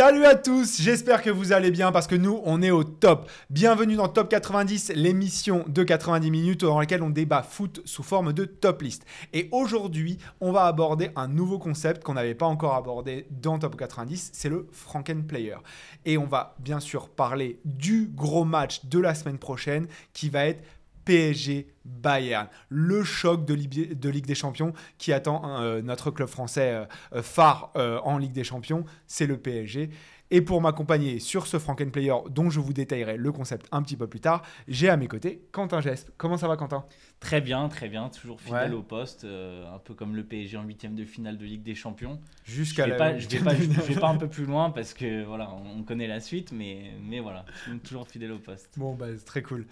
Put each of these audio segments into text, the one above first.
Salut à tous, j'espère que vous allez bien parce que nous, on est au top. Bienvenue dans Top 90, l'émission de 90 minutes dans laquelle on débat foot sous forme de top list. Et aujourd'hui, on va aborder un nouveau concept qu'on n'avait pas encore abordé dans Top 90, c'est le Franken Player. Et on va bien sûr parler du gros match de la semaine prochaine qui va être PSG Bayern, le choc de, Ligue des Champions qui attend euh, notre club français euh, euh, phare en Ligue des Champions, c'est le PSG. Et pour m'accompagner sur ce Franken-Player dont je vous détaillerai le concept un petit peu plus tard, j'ai à mes côtés Quentin Geste. Comment ça va Quentin? Très bien, très bien, toujours fidèle au poste, un peu comme le PSG en huitième de finale de Ligue des Champions. Jusqu'à je vais pas, vais pas un peu plus loin parce que voilà, on connaît la suite, mais, mais voilà, toujours fidèle au poste. Bon, bah, c'est très cool.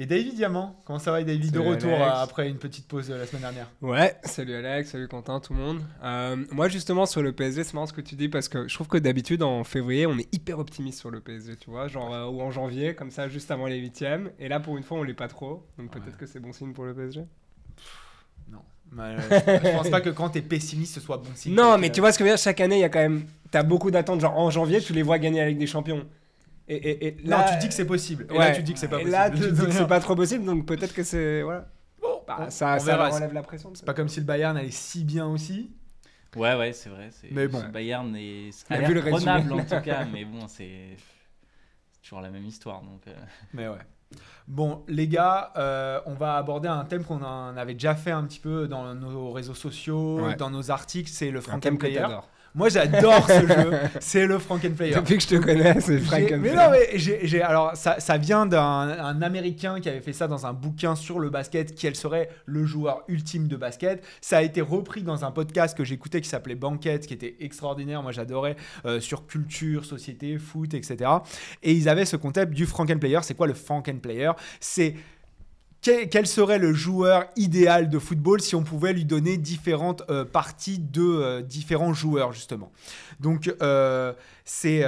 Et David Diamant, comment ça va David De retour euh, après une petite pause euh, la semaine dernière. Ouais, salut Alex, salut Quentin, tout le monde. Euh, moi justement sur le PSG, c'est marrant ce que tu dis parce que je trouve que d'habitude en février on est hyper optimiste sur le PSG, tu vois, genre ou en janvier comme ça juste avant les huitièmes. Et là pour une fois on l'est pas trop, donc peut-être que c'est bon signe pour le PSG. non, je pense pas que quand t'es pessimiste ce soit bon signe. Non, mais tu vois ce que je veux dire, chaque année il y a quand même, t'as beaucoup d'attentes, genre en janvier tu les vois gagner la Ligue des Champions. Et, là, non, tu dis que c'est possible. Et là, tu dis que c'est pas possible. Là, tu dis que c'est pas trop possible, donc peut-être que c'est. Voilà. Bon, bah, ça, ça enlève la pression. C'est pas comme si le Bayern allait si bien aussi. Ouais, ouais, c'est vrai. Mais bon. Le Bayern est. A l'air prenable en tout cas, mais bon, c'est toujours la même histoire. Donc, euh. Mais ouais. Bon, les gars, euh, on va aborder un thème qu'on avait déjà fait un petit peu dans nos réseaux sociaux, dans nos articles, c'est le Frank Player. Moi, j'adore ce jeu. C'est le Frankenplayer. Depuis que je te connais, c'est Frankenplayer. Mais non, mais j'ai, alors ça, ça vient d'un Américain qui avait fait ça dans un bouquin sur le basket. Quel serait le joueur ultime de basket Ça a été repris dans un podcast que j'écoutais qui s'appelait Banquette, qui était extraordinaire. Moi, j'adorais euh, sur culture, société, foot, etc. Et ils avaient ce concept du Frankenplayer. C'est quoi le Frankenplayer C'est quel serait le joueur idéal de football si on pouvait lui donner différentes euh, parties de euh, différents joueurs, justement? Donc, euh, c'est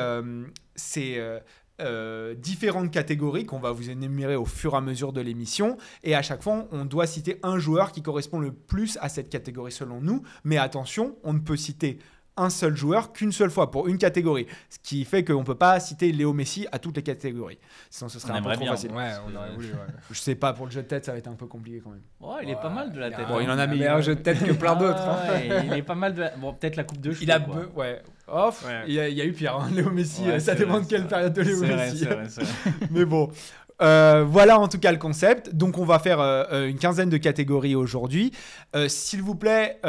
différentes catégories qu'on va vous énumérer au fur et à mesure de l'émission. Et à chaque fois, on doit citer un joueur qui correspond le plus à cette catégorie selon nous. Mais attention, on ne peut citer un seul joueur qu'une seule fois pour une catégorie. Ce qui fait qu'on ne peut pas citer Léo Messi à toutes les catégories. Sinon, ce serait un peu trop facile. Ouais, on aurait voulu, Je sais pas, pour le jeu de tête, ça va être un peu compliqué quand même. Il est pas mal de la tête. Bon, il en a mis un jeu de tête que plein d'autres. Hein. il est pas mal de. Bon, peut-être la coupe de. Il a. Ouais. Off, il, y a, eu pire, hein, Léo Messi. ça dépend de quelle période de Léo Messi. Vrai, vrai. Mais bon, euh, voilà en tout cas le concept. Donc on va faire euh, euh, une quinzaine de catégories aujourd'hui. S'il vous plaît,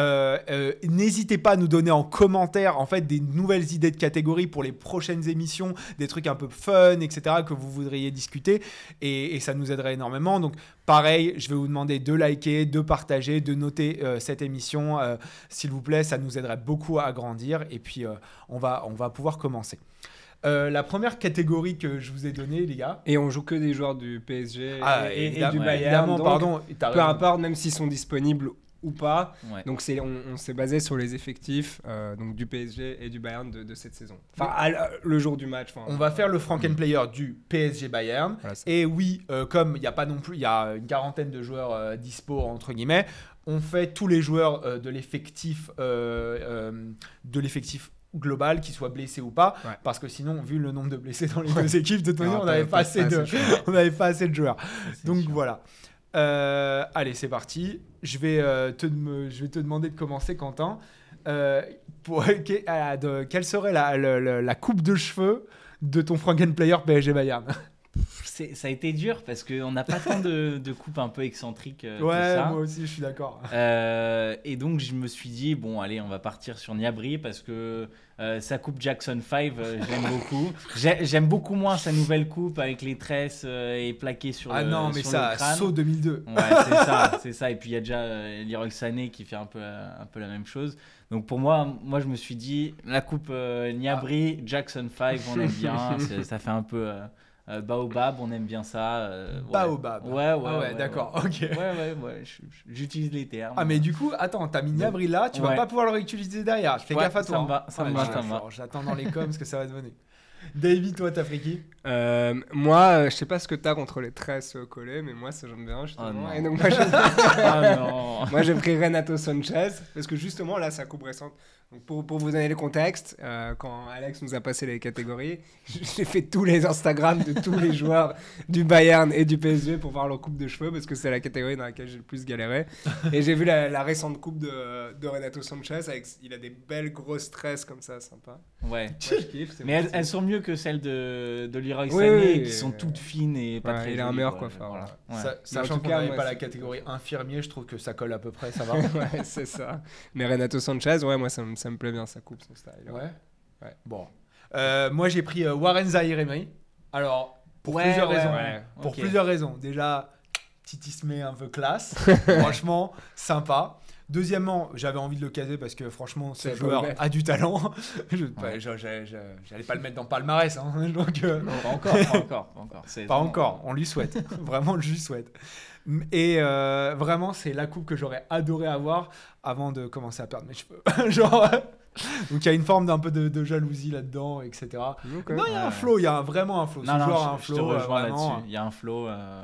n'hésitez pas à nous donner en commentaire en fait des nouvelles idées de catégories pour les prochaines émissions, des trucs un peu fun, etc. que vous voudriez discuter et, ça nous aiderait énormément. Donc pareil, je vais vous demander de liker, de partager, de noter cette émission. S'il vous plaît, ça nous aiderait beaucoup à grandir et puis on va on va pouvoir commencer. Euh, la première catégorie que je vous ai donnée, les gars. Et on joue que des joueurs du PSG ah, et, du Bayern. pardon. Peu importe, même s'ils sont disponibles ou pas. Donc c'est, on, s'est basé sur les effectifs euh, donc du PSG et du Bayern de, cette saison. Enfin, le jour du match. On va faire le Franken Player du PSG Bayern. et oui, euh, comme il n'y a pas non plus, il y a une quarantaine de joueurs dispo entre guillemets. On fait tous les joueurs de l'effectif de l'effectif global, qu'il soit blessé ou pas, parce que sinon, vu le nombre de blessés dans les deux équipes, de toute manière, on n'avait pas, assez de, on pas assez de joueurs. Donc voilà. Euh, allez, c'est parti. Je vais, euh, te, je vais te demander de commencer, Quentin. Euh, pour, quelle serait la, la, coupe de cheveux de ton Franken Player PSG Bayern? Ça a été dur parce qu'on n'a pas tant de, de, coupes un peu excentriques. Euh, ouais, moi aussi, je suis d'accord. Euh, et donc, je me suis dit, bon, allez, on va partir sur Niabri parce que euh, sa coupe Jackson 5, j'aime beaucoup. J'aime beaucoup moins sa nouvelle coupe avec les tresses et plaquées sur ah le Ah non, mais ça, saut 2002. Ouais, c'est ça, c'est ça. Et puis, il y a déjà Leroy Sané qui fait un peu, un peu la même chose. Donc, pour moi, moi, je me suis dit, la coupe Niabri, Jackson 5, on aime bien. ça fait un peu euh, Baobab, on aime bien ça. Euh, Baobab. Ouais, ouais. Ah ouais, d'accord, ok. Ouais, ouais, ouais, j'utilise les termes. Ah, mais du coup, attends, t'as mis Niabri là, tu vas pas pouvoir le réutiliser derrière. Fais gaffe à toi. Ça me va, ça me va, J'attends dans les coms ce que ça va devenir. David, toi, t'as pris qui? Euh, moi, euh, je sais pas ce que t'as contre les tresses euh, collées, mais moi, ça j'aime bien justement. Oh non. Et donc, moi, j'ai- Ah moi, j'ai pris Renato Sanchez parce que justement là, sa coupe récente. Donc, pour, pour vous donner le contexte, euh, quand Alex nous a passé les catégories, j'ai fait tous les Instagram de tous les joueurs du Bayern et du PSG pour voir leur coupe de cheveux parce que c'est la catégorie dans laquelle j'ai le plus galéré. Et j'ai vu la, la récente coupe de, de Renato Sanchez avec il a des belles grosses tresses comme ça, sympa. Ouais. Moi, je kiffe, c'est Mais bon, elles, c'est- elles sont mieux que celles de, de Leroy Oui, Sané, oui, qui sont toutes fines et pas ouais, très il a un jolies, meilleur quoi. coiffeur, Voilà. Ouais. Sachant tout qu'on cas, n'avait pas la catégorie infirmier, je trouve que ça colle à peu près, ça va. ouais, c'est ça. Mais Renato Sanchez, ouais, moi ça, me- ça me plaît bien sa coupe, son style. Ouais. Ouais? Bon. Euh, moi, j'ai pris euh, Warren Zahir Emery. Alors, pour Ouais, plusieurs ouais, raisons. ouais. Pour Ok. plusieurs raisons. Déjà, titismé un peu classe. franchement, sympa. Deuxièmement, j'avais envie de le caser parce que franchement, ce joueur a du talent. Je- je- je- je- J'allais pas le mettre dans le palmarès. hein, donc, euh, Pas encore, pas encore, pas encore. Pas vraiment- encore, on lui souhaite. vraiment, je lui souhaite. Et euh, vraiment, c'est la coupe que j'aurais adoré avoir avant de commencer à perdre mes cheveux. Genre, donc il y a une forme d'un peu de, de jalousie là-dedans, etc. Non, il y a un flow, il y a vraiment un flow. Non, Ce non, joueur je, a un je flow. te euh, rejoins là-dessus. Il y a un flow euh,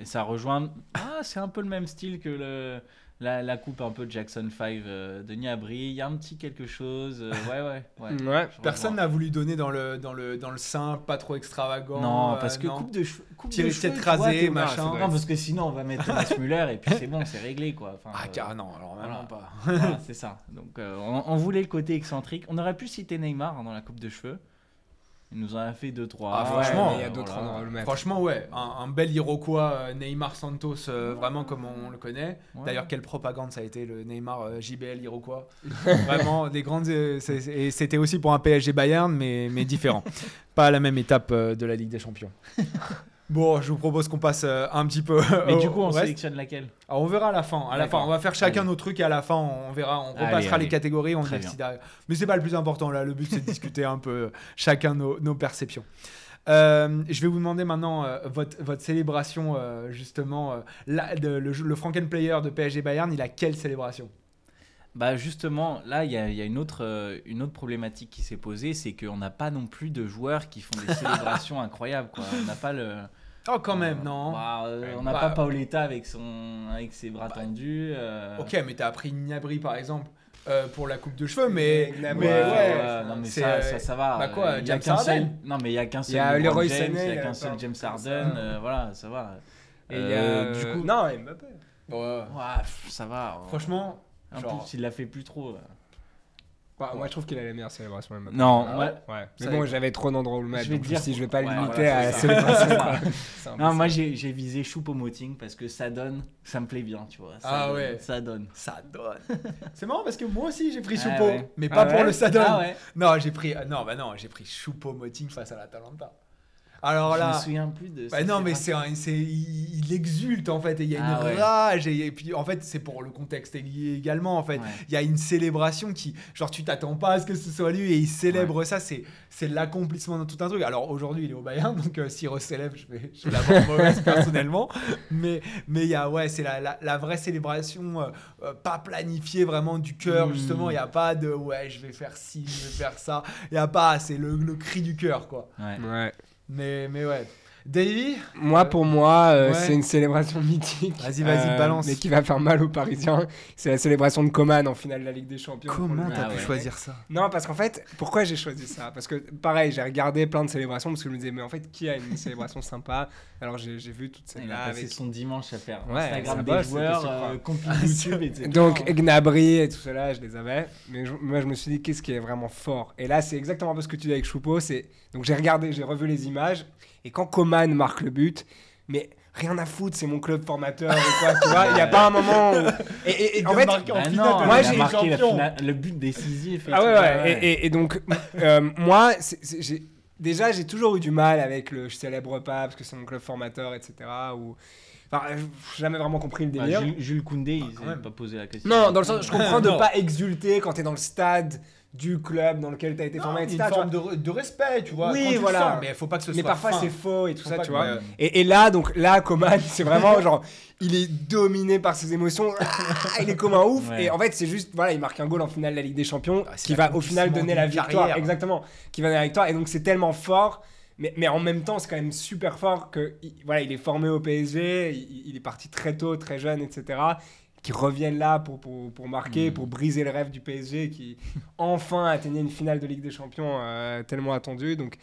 et ça rejoint. Ah, c'est un peu le même style que le, la, la coupe un peu Jackson 5 euh, de Niabri. Il y a un petit quelque chose. euh, ouais, ouais, ouais. Personne n'a voulu donner dans le, dans le, dans le sein, pas trop extravagant. Non, euh, parce que non. coupe de cheveux. Coupe Tirer de tête cheveux, rasée, t'es- machin. Non, parce que sinon on va mettre Thomas Muller et puis c'est bon, c'est réglé quoi. Enfin, Ah, euh, car non, alors vraiment voilà. pas. voilà, c'est ça. Donc euh, on, on voulait le côté excentrique. On aurait pu citer Neymar hein, dans la coupe de cheveux. Il nous en a fait 2-3. Ah, franchement, il y a d'autres endroits où le mettre. Franchement, ouais, un, un bel Iroquois euh, Neymar Santos, euh, vraiment comme on le connaît. Ouais. D'ailleurs, quelle propagande ça a été le Neymar euh, JBL Iroquois. vraiment, des grandes. euh, et c'était aussi pour un PSG Bayern, mais, mais différent. Pas à la même étape euh, de la Ligue des Champions. Bon, je vous propose qu'on passe euh, un petit peu. Mais au- du coup, on sélectionne laquelle Alors, on verra à la fin. À la fin, on va faire chacun Allez. nos trucs et à la fin, on verra, on Allez, repassera les catégories, on décidera. Mais c'est pas le plus important là. Le but c'est de discuter un peu euh, chacun nos, nos perceptions. Euh, je vais vous demander maintenant euh, votre, votre célébration justement. la- de- le, le Franken Player de PSG Bayern, il a quelle célébration? Bah justement, là, il y a, il y a une, autre, euh, une autre problématique qui s'est posée, c'est qu'on n'a pas non plus de joueurs qui font des célébrations incroyables. Quoi. On n'a pas le... Oh quand même, non Bah, euh, on n'a Bah, pas Paoletta avec, son, avec ses bras tendus. euh, Ok, mais t'as pris Gnabry par exemple euh, pour la coupe de cheveux, mais, Mais Ouais, non mais ça, ça, ça va. bah quoi, Il y a James qu'un seul. Harden Non mais il y a qu'un seul. Il y a Leroy il y a qu'un seul James Harden. euh, voilà, ça va. Et il y a, du coup, Non, Mbappé. Ouais. Ouais, ça va. Franchement, en genre- plus, il l'a fait plus trop. euh. Bah, moi, je trouve qu'il a les meilleures célébrations. Mbappé. Non, Ah ouais Ouais. Mais Ça bon, j'avais trop d'endroits où le mettre. Je vais donc dire dit, je vais pas pourquoi. limiter Ouais, à la c'est ça. célébration. Ça. Non, ça. moi j'ai visé Choupo-Moting parce que ça donne, ça me plaît bien, tu vois. Ça Ah donne, ouais. Ça donne. ça donne. c'est marrant parce que moi aussi j'ai pris Ah Choupo, ouais. mais Ah pas pour ouais le Sadon. Ah ouais. Non, j'ai pris. ah Non, bah non, j'ai pris Choupo Moting face à la Talenta. Alors Je me là. souviens plus de. Bah ça, non, c'est mais c'est il, il exulte en fait et il y a une Ah ouais. rage et, et puis en fait c'est pour le contexte lié également en fait. Ouais. Il y a une célébration qui genre tu t'attends pas à ce que ce soit lui et il célèbre ça c'est c'est l'accomplissement de tout un truc. Alors aujourd'hui il est au Bayern donc euh, s'il recélèbre je vais je vais l'avoir mauvaise personnellement mais mais il y a ouais c'est la, la, la vraie célébration euh, euh, pas planifiée vraiment du cœur Mm. justement il y a pas de ouais je vais faire ci je vais faire ça il y a pas c'est le, le cri du cœur quoi. Ouais. Mais mais ouais. Davy Moi, pour moi, euh, Ouais. c'est une célébration mythique. Euh, Vas-y, vas-y, balance. Mais qui va faire mal aux Parisiens. C'est la célébration de Coman en finale de la Ligue des Champions. Comment t'as Ah pu ouais. choisir ça Non, parce qu'en fait, pourquoi j'ai choisi ça? Parce que, pareil, j'ai regardé plein de célébrations parce que je me disais, mais en fait, qui a une célébration sympa? Alors, j'ai j'ai vu toutes Il celles-là a passé avec. son dimanche à faire Ouais, Instagram des joueurs, euh, compil YouTube, etc. Donc, Gnabry et tout cela, je les avais. Mais je- moi, je me suis dit, qu'est-ce qui est vraiment fort? Et là, c'est exactement un peu ce que tu dis avec Choupo. c'est- Donc, j'ai regardé, j'ai revu les images. Et quand Coman marque le but, mais rien à foutre, c'est mon club formateur ou quoi, tu vois Il n'y a pas un moment où. Et, et- et en fait, marqué en Bah finale non, de moi, a j'ai- marqué la champion. finale- le but décisif. et Ah tout, ouais, ouais. Et, et- et donc, euh, moi, j'ai- déjà, j'ai toujours eu du mal avec le je célèbre pas parce que c'est mon club formateur, etc. Ou... Enfin, j'ai jamais vraiment compris le Bah, délire. Jules, Jules Koundé, Bah, il même. pas posé la question. Non, dans le sens, je comprends de pas exulter quand t'es dans le stade du club dans lequel tu as été Non, formé, etc. une forme de, de respect, tu vois. Oui, quand tu le voilà. sens, mais il faut pas que ce Mais soit parfois fin. c'est faux et tout Faut ça, tu vois. ouais. Et, et là, donc là, Coman, c'est vraiment genre, il est dominé par ses émotions, il est comme un ouf. Ouais. Et en fait, c'est juste, voilà, il marque un goal en finale de la Ligue des Champions Ah, qui va au final donner la victoire. carrière. Exactement, qui va donner la victoire. Et donc, c'est tellement fort. Mais, mais en même temps, c'est quand même super fort que il- voilà, il est formé au PSG, il, il est parti très tôt, très jeune, etc. Qui reviennent là pour, pour, pour marquer, Mm. pour briser le rêve du PSG, qui enfin atteignait une finale de Ligue des Champions euh, tellement attendue. Donc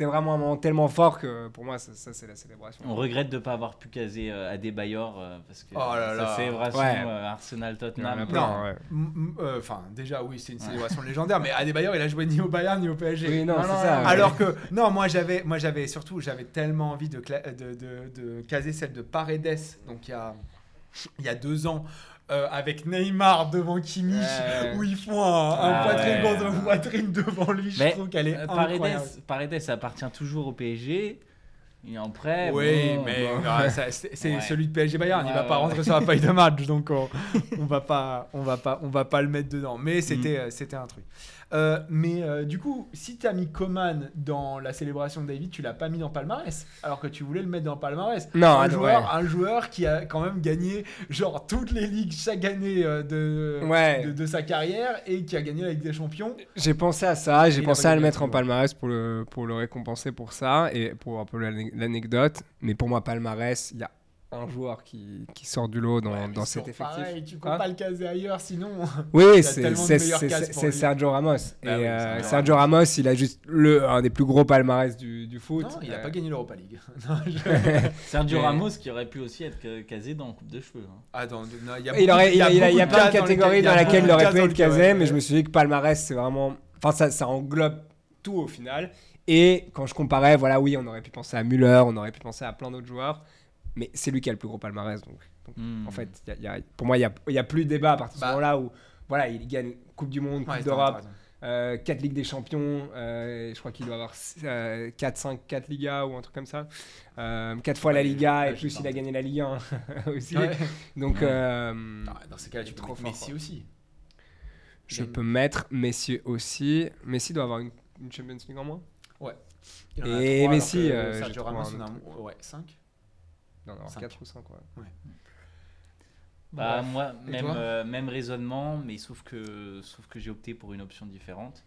c'était vraiment un moment tellement fort que pour moi, ça, ça, c'est la célébration. On regrette de ne pas avoir pu caser euh, Adebayor euh, parce que Oh là là. sa célébration Ouais. euh, Arsenal-Tottenham. Ouais, Non, ouais. Euh, enfin déjà oui c'est une célébration légendaire, mais Adebayor il a joué ni au Bayern ni au PSG. Oui, non, c'est ça. Alors que non, moi j'avais, moi j'avais surtout, j'avais tellement envie de, cla- de, de, de caser celle de Paredes, donc il y a, il y a deux ans, euh, avec Neymar devant Kimmich, où ils font un, un Ah poitrine ouais. contre poitrine devant lui. Je Mais, trouve qu'elle est Euh, incroyable. Paredes, Paredes appartient toujours au PSG. Et après, Oui, bon, mais bon. ah, ça, c'est Ouais. celui de PSG Bayern. il Ouais, va pas ouais, rentrer sur la feuille de match, donc on, on va pas, on va pas, on va pas le mettre dedans. Mais c'était, euh, c'était un truc. Euh, mais euh, du coup, si tu as mis Coman dans la célébration de David, tu l'as pas mis dans palmarès, alors que tu voulais le mettre dans palmarès. Non, un ah, joueur, ouais. un joueur qui a quand même gagné genre toutes les ligues chaque année euh, de, Ouais. de, de sa carrière et qui a gagné la Ligue des Champions. J'ai pensé à ça, j'ai pensé à le mettre en palmarès pour le, pour le récompenser pour ça et pour un peu l'ane- l'anecdote. Mais pour moi, palmarès, il y a un joueur qui, qui sort du lot dans, Ouais, dans cet effectif. pareil, tu peux Hein pas le caser ailleurs, sinon. Oui, c'est. Sergio Ramos. Bah et oui, euh, Sergio Ramos, il a juste le, un des plus gros palmarès du, du foot. Non, il a Euh, pas gagné l'Europa League. Non, je- Sergio Mais- Ramos qui aurait pu aussi être ca- casé dans Coupe de cheveux. hein. Non, il y a Il, beaucoup- aurait, il, a, il a- il y a beaucoup plein de dans catégories lesquelles- dans a laquelle il aurait pu être dans casé, mais je me suis dit que palmarès, c'est vraiment. Enfin, ça, ça englobe tout au final. Et quand je comparais, voilà, oui, on aurait pu penser à Müller, on aurait pu penser à plein d'autres joueurs, mais c'est lui qui a le plus gros palmarès. Donc, donc, Hmm. en fait, y a- y a- pour moi, il n'y a, a plus de débat à partir de Bah. ce moment-là où voilà, il gagne Coupe du Monde, Coupe Ouais, d'Europe, euh, 4 Ligues des Champions, euh, je crois qu'il doit avoir 4, 5, 4 Ligas ou un truc comme ça. 4 fois la Ouais, Liga ouais, et plus il a gagné la Ligue 1 aussi. Ouais. Donc, Ouais. euh, Ah, Dans ces cas-là, tu peux mettre Messi quoi. aussi. je peux mettre Messi aussi. Messi doit avoir une, une Champions League en moins Il en a Et Messi, que euh, Sergio Ramos, on a ouais, 5. Il doit en avoir Cinq. 4 ou 5. Ouais. Bah, Bref. moi, Et même, euh, même raisonnement, mais sauf que, sauf que j'ai opté pour une option différente.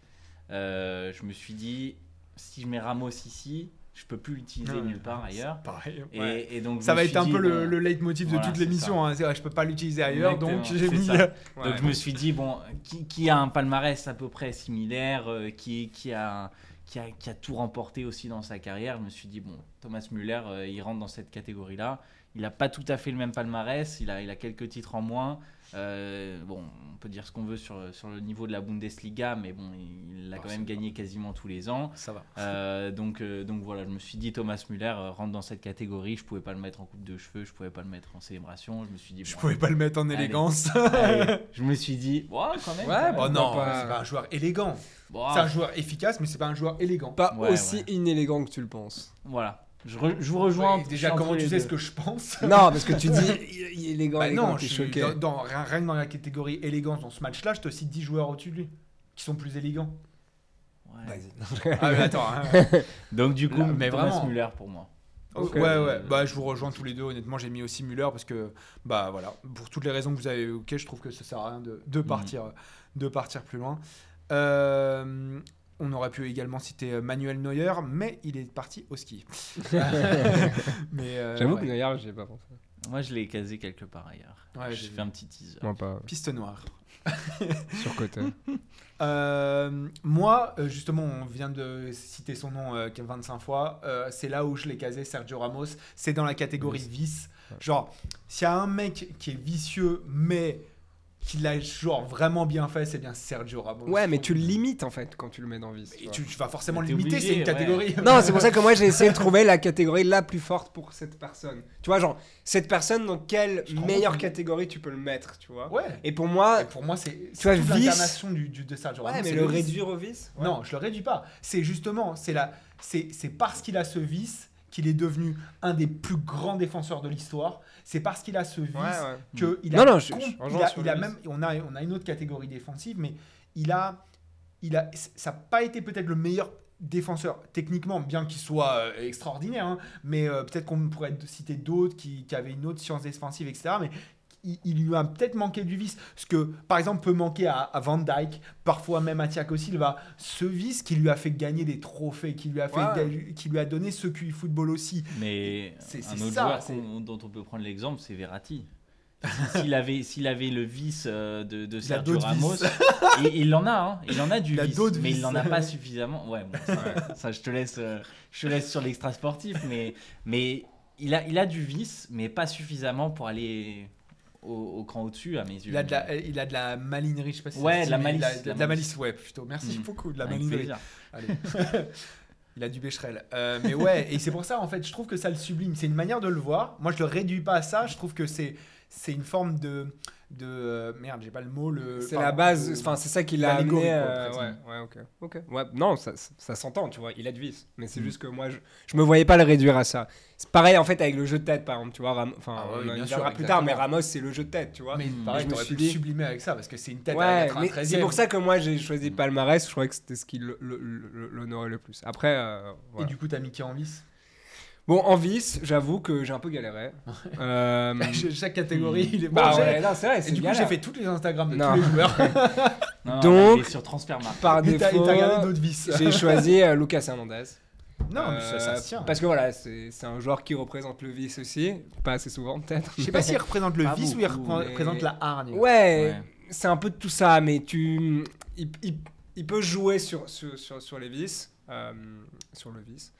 Euh, je me suis dit, si je mets Ramos ici, je peux plus l'utiliser nulle part ailleurs. Pareil. Et, ouais. et donc, Ça va être un dit, peu le, le leitmotiv de toute l'émission. hein. Je peux pas l'utiliser ailleurs, donc j'ai mis. ça. Ouais. Donc je me suis dit, bon, qui, qui a un palmarès à peu près similaire, euh, qui, qui, a, qui, a, tout remporté aussi dans sa carrière, je me suis dit, bon, Thomas Müller, euh, il rentre dans cette catégorie-là. Il n'a pas tout à fait le même palmarès, il a, il a quelques titres en moins. Euh, bon, on peut dire ce qu'on veut sur, sur le niveau de la Bundesliga, mais bon, il, a Bon, quand même gagné quasiment tous les ans. Ça va. Euh, donc, euh, donc voilà, je me suis dit Thomas Müller euh, rentre dans cette catégorie. Je pouvais pas le mettre en coupe de cheveux, je pouvais pas le mettre en célébration. Je me suis dit, Je bon, pouvais pas le mettre en élégance. allez. je me suis dit, ouais, quand même. Ouais. Oh Pourquoi non, pas c'est pas un joueur élégant. Bon, C'est un joueur efficace, mais c'est pas un joueur élégant. Pas Ouais, aussi ouais. inélégant que tu le penses. Voilà. Je, re- je vous rejoins. Ouais, déjà, comment tu sais ce que je pense non, parce que tu dis il il est élégant, Bah non, je suis choqué. dans, dans- rien, que dans la catégorie élégance dans ce match-là, je te cite 10 joueurs au-dessus de lui qui sont plus élégants. Ouais. Vas-y. Ah mais attends. hein. Donc, du coup, Là, mais Thomas vraiment. Müller pour moi. Ouais ouais, bah je vous rejoins tous les deux. Honnêtement, j'ai mis aussi Müller parce que bah voilà, pour toutes les raisons que vous avez évoquées, je trouve que ça sert à rien de, de Mhm. partir de partir plus loin. Euh, on aurait pu également citer Manuel Neuer, mais il est parti au ski. euh, J'avoue ouais. que d'ailleurs, j'y ai pas pensé. Moi, je l'ai casé quelque part ailleurs. Ouais, je j'ai fais vu. un petit teaser. Moi pas. piste noire. Surcoté. Euh, moi, euh, justement, on vient de citer son nom euh, 25 fois. Euh, c'est là où je l'ai casé, Sergio Ramos. C'est dans la catégorie Vice. Genre, s'il y a un mec qui est vicieux, mais qui l'a genre vraiment bien fait, c'est bien Sergio Ramos. Ouais, mais tu le limites en fait quand tu le mets dans vice. tu Et tu, tu vas forcément le limiter, c'est une ouais. catégorie. Non, c'est pour ça que moi j'ai essayé de trouver la catégorie la plus forte pour cette personne. Tu vois, genre, cette personne, dans quelle Je meilleure catégorie tu peux le mettre, tu vois Ouais. Et pour moi, Et pour moi, c'est Tu vois, l'incarnation du, du- de Sergio Ramos. ouais, mais le réduire au vice ouais. Non, je le réduis pas. C'est justement, c'est la, c'est c'est parce qu'il a ce vice qu'il est devenu un des plus grands défenseurs de l'histoire. C'est parce qu'il a ce vice Ouais, ouais. que il Non, a, non, je- com- je il a, il a même, on a, on a une autre catégorie défensive, mais il a, il a, ça n'a pas été peut-être le meilleur défenseur techniquement, bien qu'il soit euh, extraordinaire, hein, mais euh, peut-être qu'on pourrait citer d'autres qui, qui avaient une autre science défensive, etc. Mais il, il lui a peut-être manqué du vice. Ce que, par exemple, peut manquer à, à Van Dyke, parfois même à Thiago Silva. Ce vice qui lui a fait gagner des trophées, qui lui a, fait, Ouais. qui lui a donné ce QI football aussi. Mais C'est- un c'est autre ça, joueur dont on peut prendre l'exemple, c'est Verratti. S'il avait, s'il avait le vice euh, de, de Sergio Ramos, et il en a, hein, il en a du vice, mais il n'en a pas suffisamment. Ouais, bon, ça, ça, je te laisse, euh, je te laisse sur l'extra sportif, mais, mais il a, il a du vice, mais pas suffisamment pour aller au, au cran au-dessus à mes yeux. Il a, de la, il a de la malinerie, je sais pas si Ouais, de la il a malice, De, de la malice. ouais, plutôt. Merci Mm. beaucoup, de la Avec malinerie. Allez. Il a du Becherel. Euh, mais ouais, et c'est pour ça, en fait, je trouve que ça le sublime. C'est une manière de le voir. Moi, je le réduis pas à ça. Je trouve que c'est c'est une forme de. De euh, merde, j'ai pas le mot. Le, C'est la base, de- enfin c'est ça qui l'a amené. quoi, euh, ouais, ouais, ok, ok. Ouais, non, ça, ça, ça s'entend, tu vois. Il a du vice, mais c'est Mm. juste que moi, je, je me voyais pas le réduire à ça. C'est pareil en fait avec le jeu de tête, par exemple, tu vois. Enfin, Ah ouais, on en sûr, plus tard, mais. Ramos c'est le jeu de tête, tu vois. Mais Mm. pareil, Je me suis dit- sublimer avec ça parce que c'est une tête à Ouais, être un mais 13 c'est pour ça que moi j'ai choisi le palmarès. Je trouvais que c'était ce qui le- le- le- l'honorait le plus. Après, euh, Et du coup, t'as mis qui en vice? Bon, en vice, j'avoue que j'ai un peu galéré. Euh, Chaque catégorie, il est bah bon, j'ai- ouais, non, c'est vrai. Et du coup, j'ai fait toutes les Instagrams de Non. tous les joueurs. Non, Donc- sur Transfermarkt. par Et défaut, t'as regardé d'autres vices. j'ai choisi euh, Lucas Hernandez. Non, mais ça, ça Euh, se tient. Parce que voilà, c'est c'est un joueur qui représente le vice aussi. Pas assez souvent, peut-être. Je sais pas s'il représente le Pas vice ou il mais- représente la hargne. Ouais, Ouais. c'est un peu de tout ça, mais tu. Il, il- il peut jouer sur, sur, sur, sur les vices. euh, sur le vice.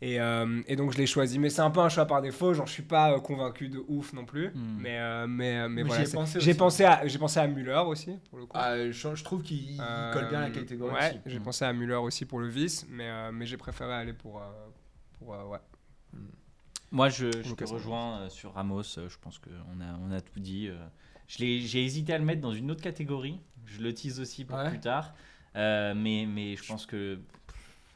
Et, euh, et donc je l'ai choisi. Mais c'est un peu un choix par défaut. Genre, je suis pas euh, convaincu de ouf non plus. Hmm. Mais, euh, mais, mais Mais voilà. j'y ai c'est- pensé J'ai pensé, à, j'ai pensé à Müller aussi, pour le coup. Ah, je, je trouve qu'il il Euh, colle bien à la catégorie. Ouais, j'ai pensé à Müller aussi pour le vice, mais, euh, mais j'ai préféré aller pour. euh, pour euh, ouais. Moi, je, je te rejoins sur Ramos. Je pense qu'on a, on a tout dit. Je l'ai- J'ai hésité à le mettre dans une autre catégorie. Je le tease aussi pour Ouais. plus tard. Euh, mais, mais je pense que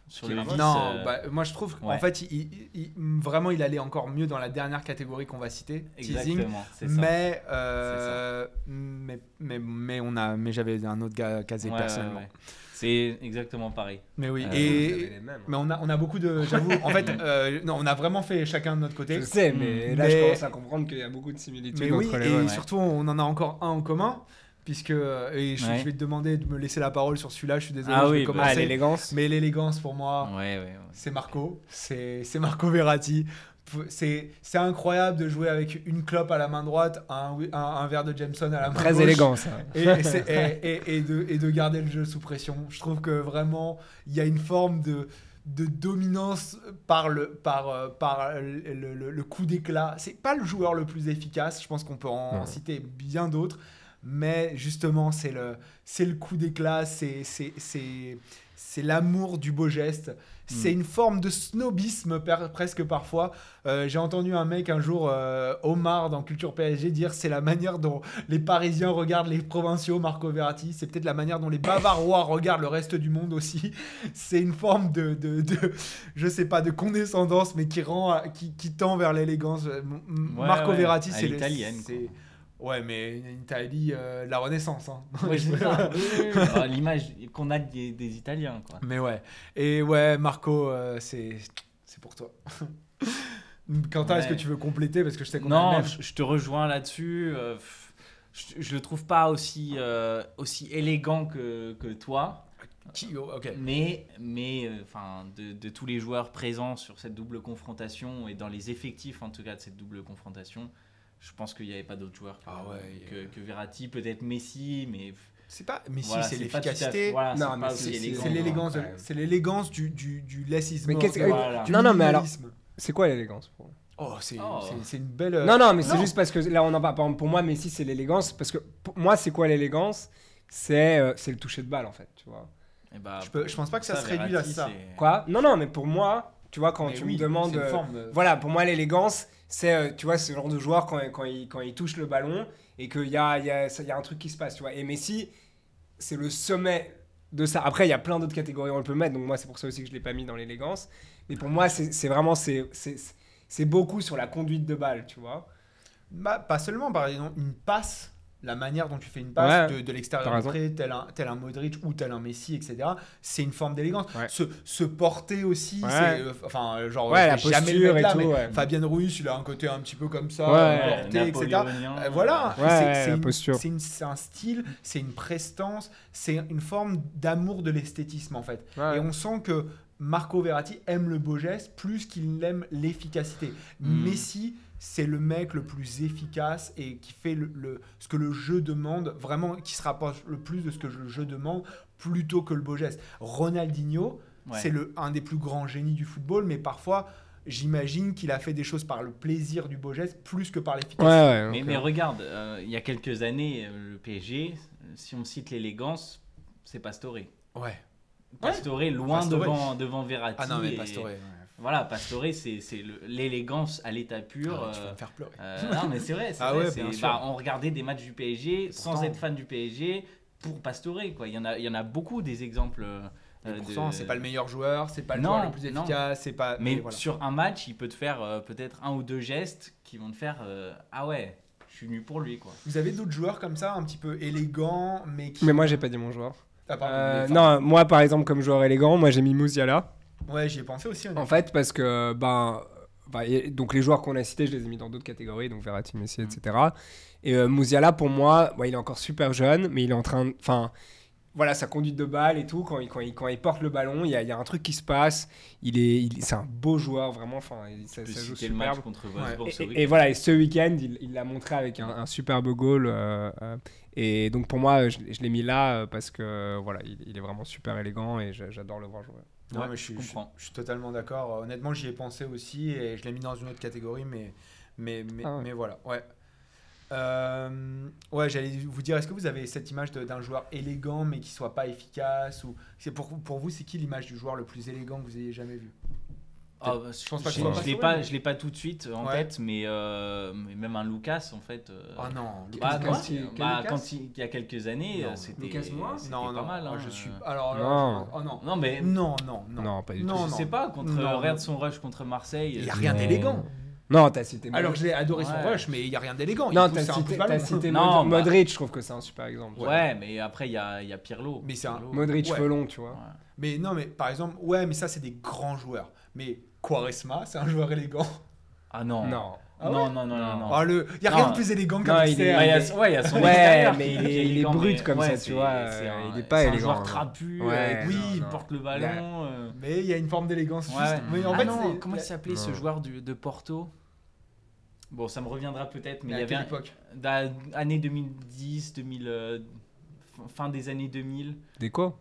sur le vice. Non, euh, bah, moi je trouve qu'en ouais. fait, il, il- il- vraiment, il allait encore mieux dans la dernière catégorie qu'on va citer, teasing. exactement, c'est ça. Mais, euh, mais, mais, mais, on a, mais j'avais un autre gars casé Ouais, personnellement. ouais, ouais. C'est exactement pareil. Mais oui, Euh, et, mais on a, on a beaucoup de, j'avoue, en fait, euh, non, on a vraiment fait chacun de notre côté. Je sais, mais là je commence à comprendre qu'il y a beaucoup de similitudes Mais oui, entre les et ouais. surtout, on en a encore un en commun, puisque, et je, Ouais. je vais te demander de me laisser la parole sur celui-là, je suis désolé, Ah je vais oui, bah, commencer. Ah, l'élégance. mais l'élégance pour moi, Ouais, ouais, ouais. c'est Marco, c'est Marco Verratti. C'est c'est incroyable de jouer avec une clope à la main droite, un, un, un verre de Jameson à la main Très gauche. élégant ça. Et, et de, et de garder le jeu sous pression. Je trouve que vraiment, il y a une forme de, de dominance par le, par, euh, par le, le- le coup d'éclat. C'est pas le joueur le plus efficace, je pense qu'on peut en, citer bien d'autres, mais justement, c'est le, c'est le coup d'éclat, c'est, c'est, c'est, c'est l'amour du beau geste. C'est une forme de snobisme per- presque parfois. Euh, J'ai entendu un mec un jour, euh, Omar dans Culture PSG, dire c'est la manière dont les Parisiens regardent les provinciaux, Marco Verratti. C'est peut-être la manière dont les Bavarois regardent le reste du monde aussi. C'est une forme de, de, de- je sais pas, de condescendance, mais qui rend, qui, qui tend vers l'élégance. Euh, M- M- Ouais, Marco ouais, Verratti, à c'est le- l'italienne, c'est- Ouais, mais une Italie, euh, la Renaissance. hein. Ouais, c'est ça. Bah, L'image qu'on a des, des Italiens, quoi. Mais ouais. Et ouais, Marco, euh, c'est c'est pour toi. Quentin, est-ce que tu veux compléter? Parce que je sais qu'on Non, je, je te rejoins là-dessus. euh, je, je le trouve pas aussi, euh, aussi élégant que, que toi, oh, ok. mais, mais enfin, de, de tous les joueurs présents sur cette double confrontation et dans les effectifs en tout cas de cette double confrontation, je pense qu'il n'y avait pas d'autres joueurs que, Ah ouais, que, que Verratti, peut-être Messi, mais C'est pas. Mais voilà, si, c'est l'efficacité. voilà, Non, c'est l'élégance, c'est l'élégance du du du laissisme. Mais qu'est-ce que- Voilà. Non, non, mais alors-. C'est quoi l'élégance pour Oh, c'est Oh. une belle. euh, Non, non, mais c'est juste parce que là, on en parle. Par exemple, Pour moi, Messi, c'est l'élégance. Parce que pour moi, c'est quoi l'élégance? C'est euh, c'est le toucher de balle, en fait. Tu vois. Et bah, Je peux- je pense pas que ça se réduit à ça. Quoi? Non, non, mais pour moi, tu vois, quand Mais tu oui, me demandes. c'est une euh, forme de- Voilà, pour moi, l'élégance, c'est, euh, tu vois, ce genre de joueur quand, quand, il, quand il touche le ballon et qu'il y a, y, a, y a un truc qui se passe, tu vois. Et Messi, c'est le sommet de ça. Après, il y a plein d'autres catégories où on le peut mettre, donc moi, c'est pour ça aussi que je l'ai pas mis dans l'élégance. Mais pour moi, c'est vraiment, c'est beaucoup sur la conduite de balle, tu vois. Bah, pas seulement, par exemple, une passe la manière dont tu fais une passe Ouais, de, l'extérieur entrée, tel un, tel un Modric ou tel un Messi, etc. C'est une forme d'élégance. Ouais. Se, se porter aussi, Ouais. c'est, euh, enfin, euh, genre, Ouais, je la jamais le posture mettre et là, tout, mais ouais. Fabien Ruiz, il a un côté un petit peu comme ça, Ouais. euh, porté, etc. Euh, voilà, Ouais, c'est, ouais, c'est la une- posture. c'est un style, c'est une prestance, c'est une forme d'amour de l'esthétisme en fait. Ouais. Et on sent que Marco Verratti aime le beau geste plus qu'il n'aime l'efficacité. Mm. Messi, c'est le mec le plus efficace et qui fait le, le- ce que le jeu demande, vraiment qui se rapproche le plus de ce que le jeu demande plutôt que le beau geste. Ronaldinho, Ouais. c'est le un des plus grands génies du football, mais parfois j'imagine qu'il a fait des choses par le plaisir du beau geste plus que par l'efficacité. ouais. Mais, mais regarde, euh, il y a quelques années, euh, le PSG, si on cite l'élégance, c'est Pastore. Ouais. Pastore loin Pastore. devant, devant Verratti. Ah non mais et- Pastore. ouais. Voilà, Pastore, c'est l'élégance à l'état pur. Ah, tu vas euh, me faire pleurer. euh, non, mais c'est vrai. Ah vrai, ouais, c'est- bien sûr. bah, on regardait des matchs du PSG sans être fan du PSG pour Pastore. Quoi. Il, y en a, il y en a beaucoup des exemples. euh, de- c'est pas le meilleur joueur, c'est pas le Non, joueur le plus efficace, c'est pas. Mais voilà. sur un match, il peut te faire euh, peut-être un ou deux gestes qui vont te faire euh, Ah ouais, je suis venu pour lui. quoi. Vous avez d'autres joueurs comme ça, un petit peu élégants, mais qui. Mais moi, j'ai pas dit mon joueur. Ah, pardon, Euh, non, moi, par exemple, comme joueur élégant, moi, j'ai mis Mouziala. Ouais, j'y ai pensé aussi. En fait, parce que, ben, ben, et- donc les joueurs qu'on a cités, je les ai mis dans d'autres catégories, donc Verratti, Messi, Mm. etc. Et euh, Mouziala, pour moi, ouais, il est encore super jeune, mais il est en train de. Enfin, voilà, sa conduite de balle et tout, quand il, quand il, quand il porte le ballon, il y, a, il y a un truc qui se passe. Il est, il- c'est un beau joueur, vraiment. Enfin, il- ça, ça joue superbe. match contre Wolfsburg Et, ce et- week-end. et voilà, et ce week-end, il il l'a montré avec un, un superbe goal. euh, euh, et donc pour moi, je, je l'ai mis là euh, parce que voilà, il, il est vraiment super élégant et j'a- j'adore le voir jouer. Non, Ouais, mais je suis, je je, comprends. je suis totalement d'accord. Honnêtement, j'y ai pensé aussi et je l'ai mis dans une autre catégorie, mais, mais, mais, Ah ouais. mais voilà. Ouais. Euh, ouais, j'allais vous dire, est-ce que vous avez cette image d'un joueur élégant mais qui soit pas efficace ou c'est pour, pour vous, c'est qui l'image du joueur le plus élégant que vous ayez jamais vu? Ah, bah, Je pense pas que je je l'ai pas, mais- je l'ai pas tout de suite en Ouais. tête, mais, euh, mais même un Lucas en fait. euh, Oh non, bah, Lucas, quand, Lucas, il- bah, Lucas quand il, il y a quelques années, euh, c'était non, pas non, mal. oh, hein, je suis. euh. Alors, Non. oh non, Non, mais non, non, non. Non, pas du Non, tout. je non. sais pas, contre, Non, regarde non. son rush contre Marseille. Il y a euh, rien d'élégant. Non, t'as cité. Alors que je l'ai adoré son Ouais. rush, mais il y a rien d'élégant. Non, t'as cité, t'as cité Non, Mod- bah- Modric, je trouve que c'est un super exemple. Ouais, mais après, il y a, il y a Pirlo. Mais c'est un-. Modric, Ouais. longs, tu vois. Ouais. Mais non, mais par exemple, ouais, mais ça, c'est des grands joueurs. Mais Quaresma, c'est un joueur élégant. Ah non. Non. Ah non, ouais non, non, non, non. Le... Il n'y a Non. rien de plus élégant qu'un Non, il est- externe. Ouais, il y a, son Ouais, mais il est- il est élégant, brut mais comme ouais, ça, tu c'est- vois, c'est euh, un- il est pas c'est élégant, un joueur trapu. Ouais, euh, oui, non, il non. porte le ballon. euh. Mais il y a une forme d'élégance Ouais. juste. Mais en ah fait, non, c'est- comment il s'appelait ce joueur du- de Porto? Bon, ça me reviendra peut-être, mais Mais il y à quelle avait époque? Un, année 2010, 2000, euh, fin des années 2000. Déco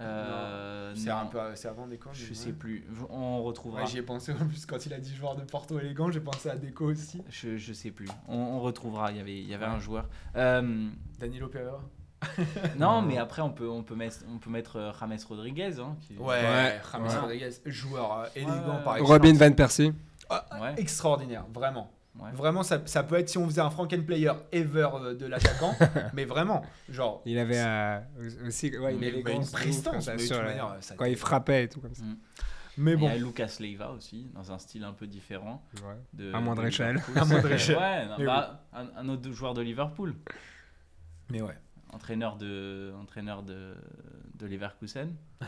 euh, C'est un peu, c'est avant camps. Je sais plus. On retrouvera. Ouais, j'y ai pensé en plus quand il a dit joueur de Porto élégant, j'ai pensé à Deco aussi. je, je sais plus. On, on retrouvera. Il y avait, il y avait Ouais. un joueur. Euh, Danilo Pereira. non, mais après on peut, on peut mettre, on peut mettre euh, James Rodriguez. Hein, qui- Ouais, Ouais, James ouais. Rodriguez, joueur euh, élégant Ouais. par excellence. Robin Van Persie. Ah, Ouais. Extraordinaire, vraiment. Ouais. Vraiment, ça, ça peut être si on faisait un Franken player ever euh, de l'attaquant, mais vraiment, genre. Il avait euh, aussi ouais, une mais- mais prestance, ça, mais de sur manière, ça Quand il frappait et tout comme ça. Mais Il bon, y a Lucas Leiva aussi, dans un style un peu différent. Ouais. De, À moindre de échelle. Liverpool. À moindre échelle. Ouais, non, Mais bah, un, un autre joueur de Liverpool, mais ouais. entraîneur de, entraîneur de, de Leverkusen.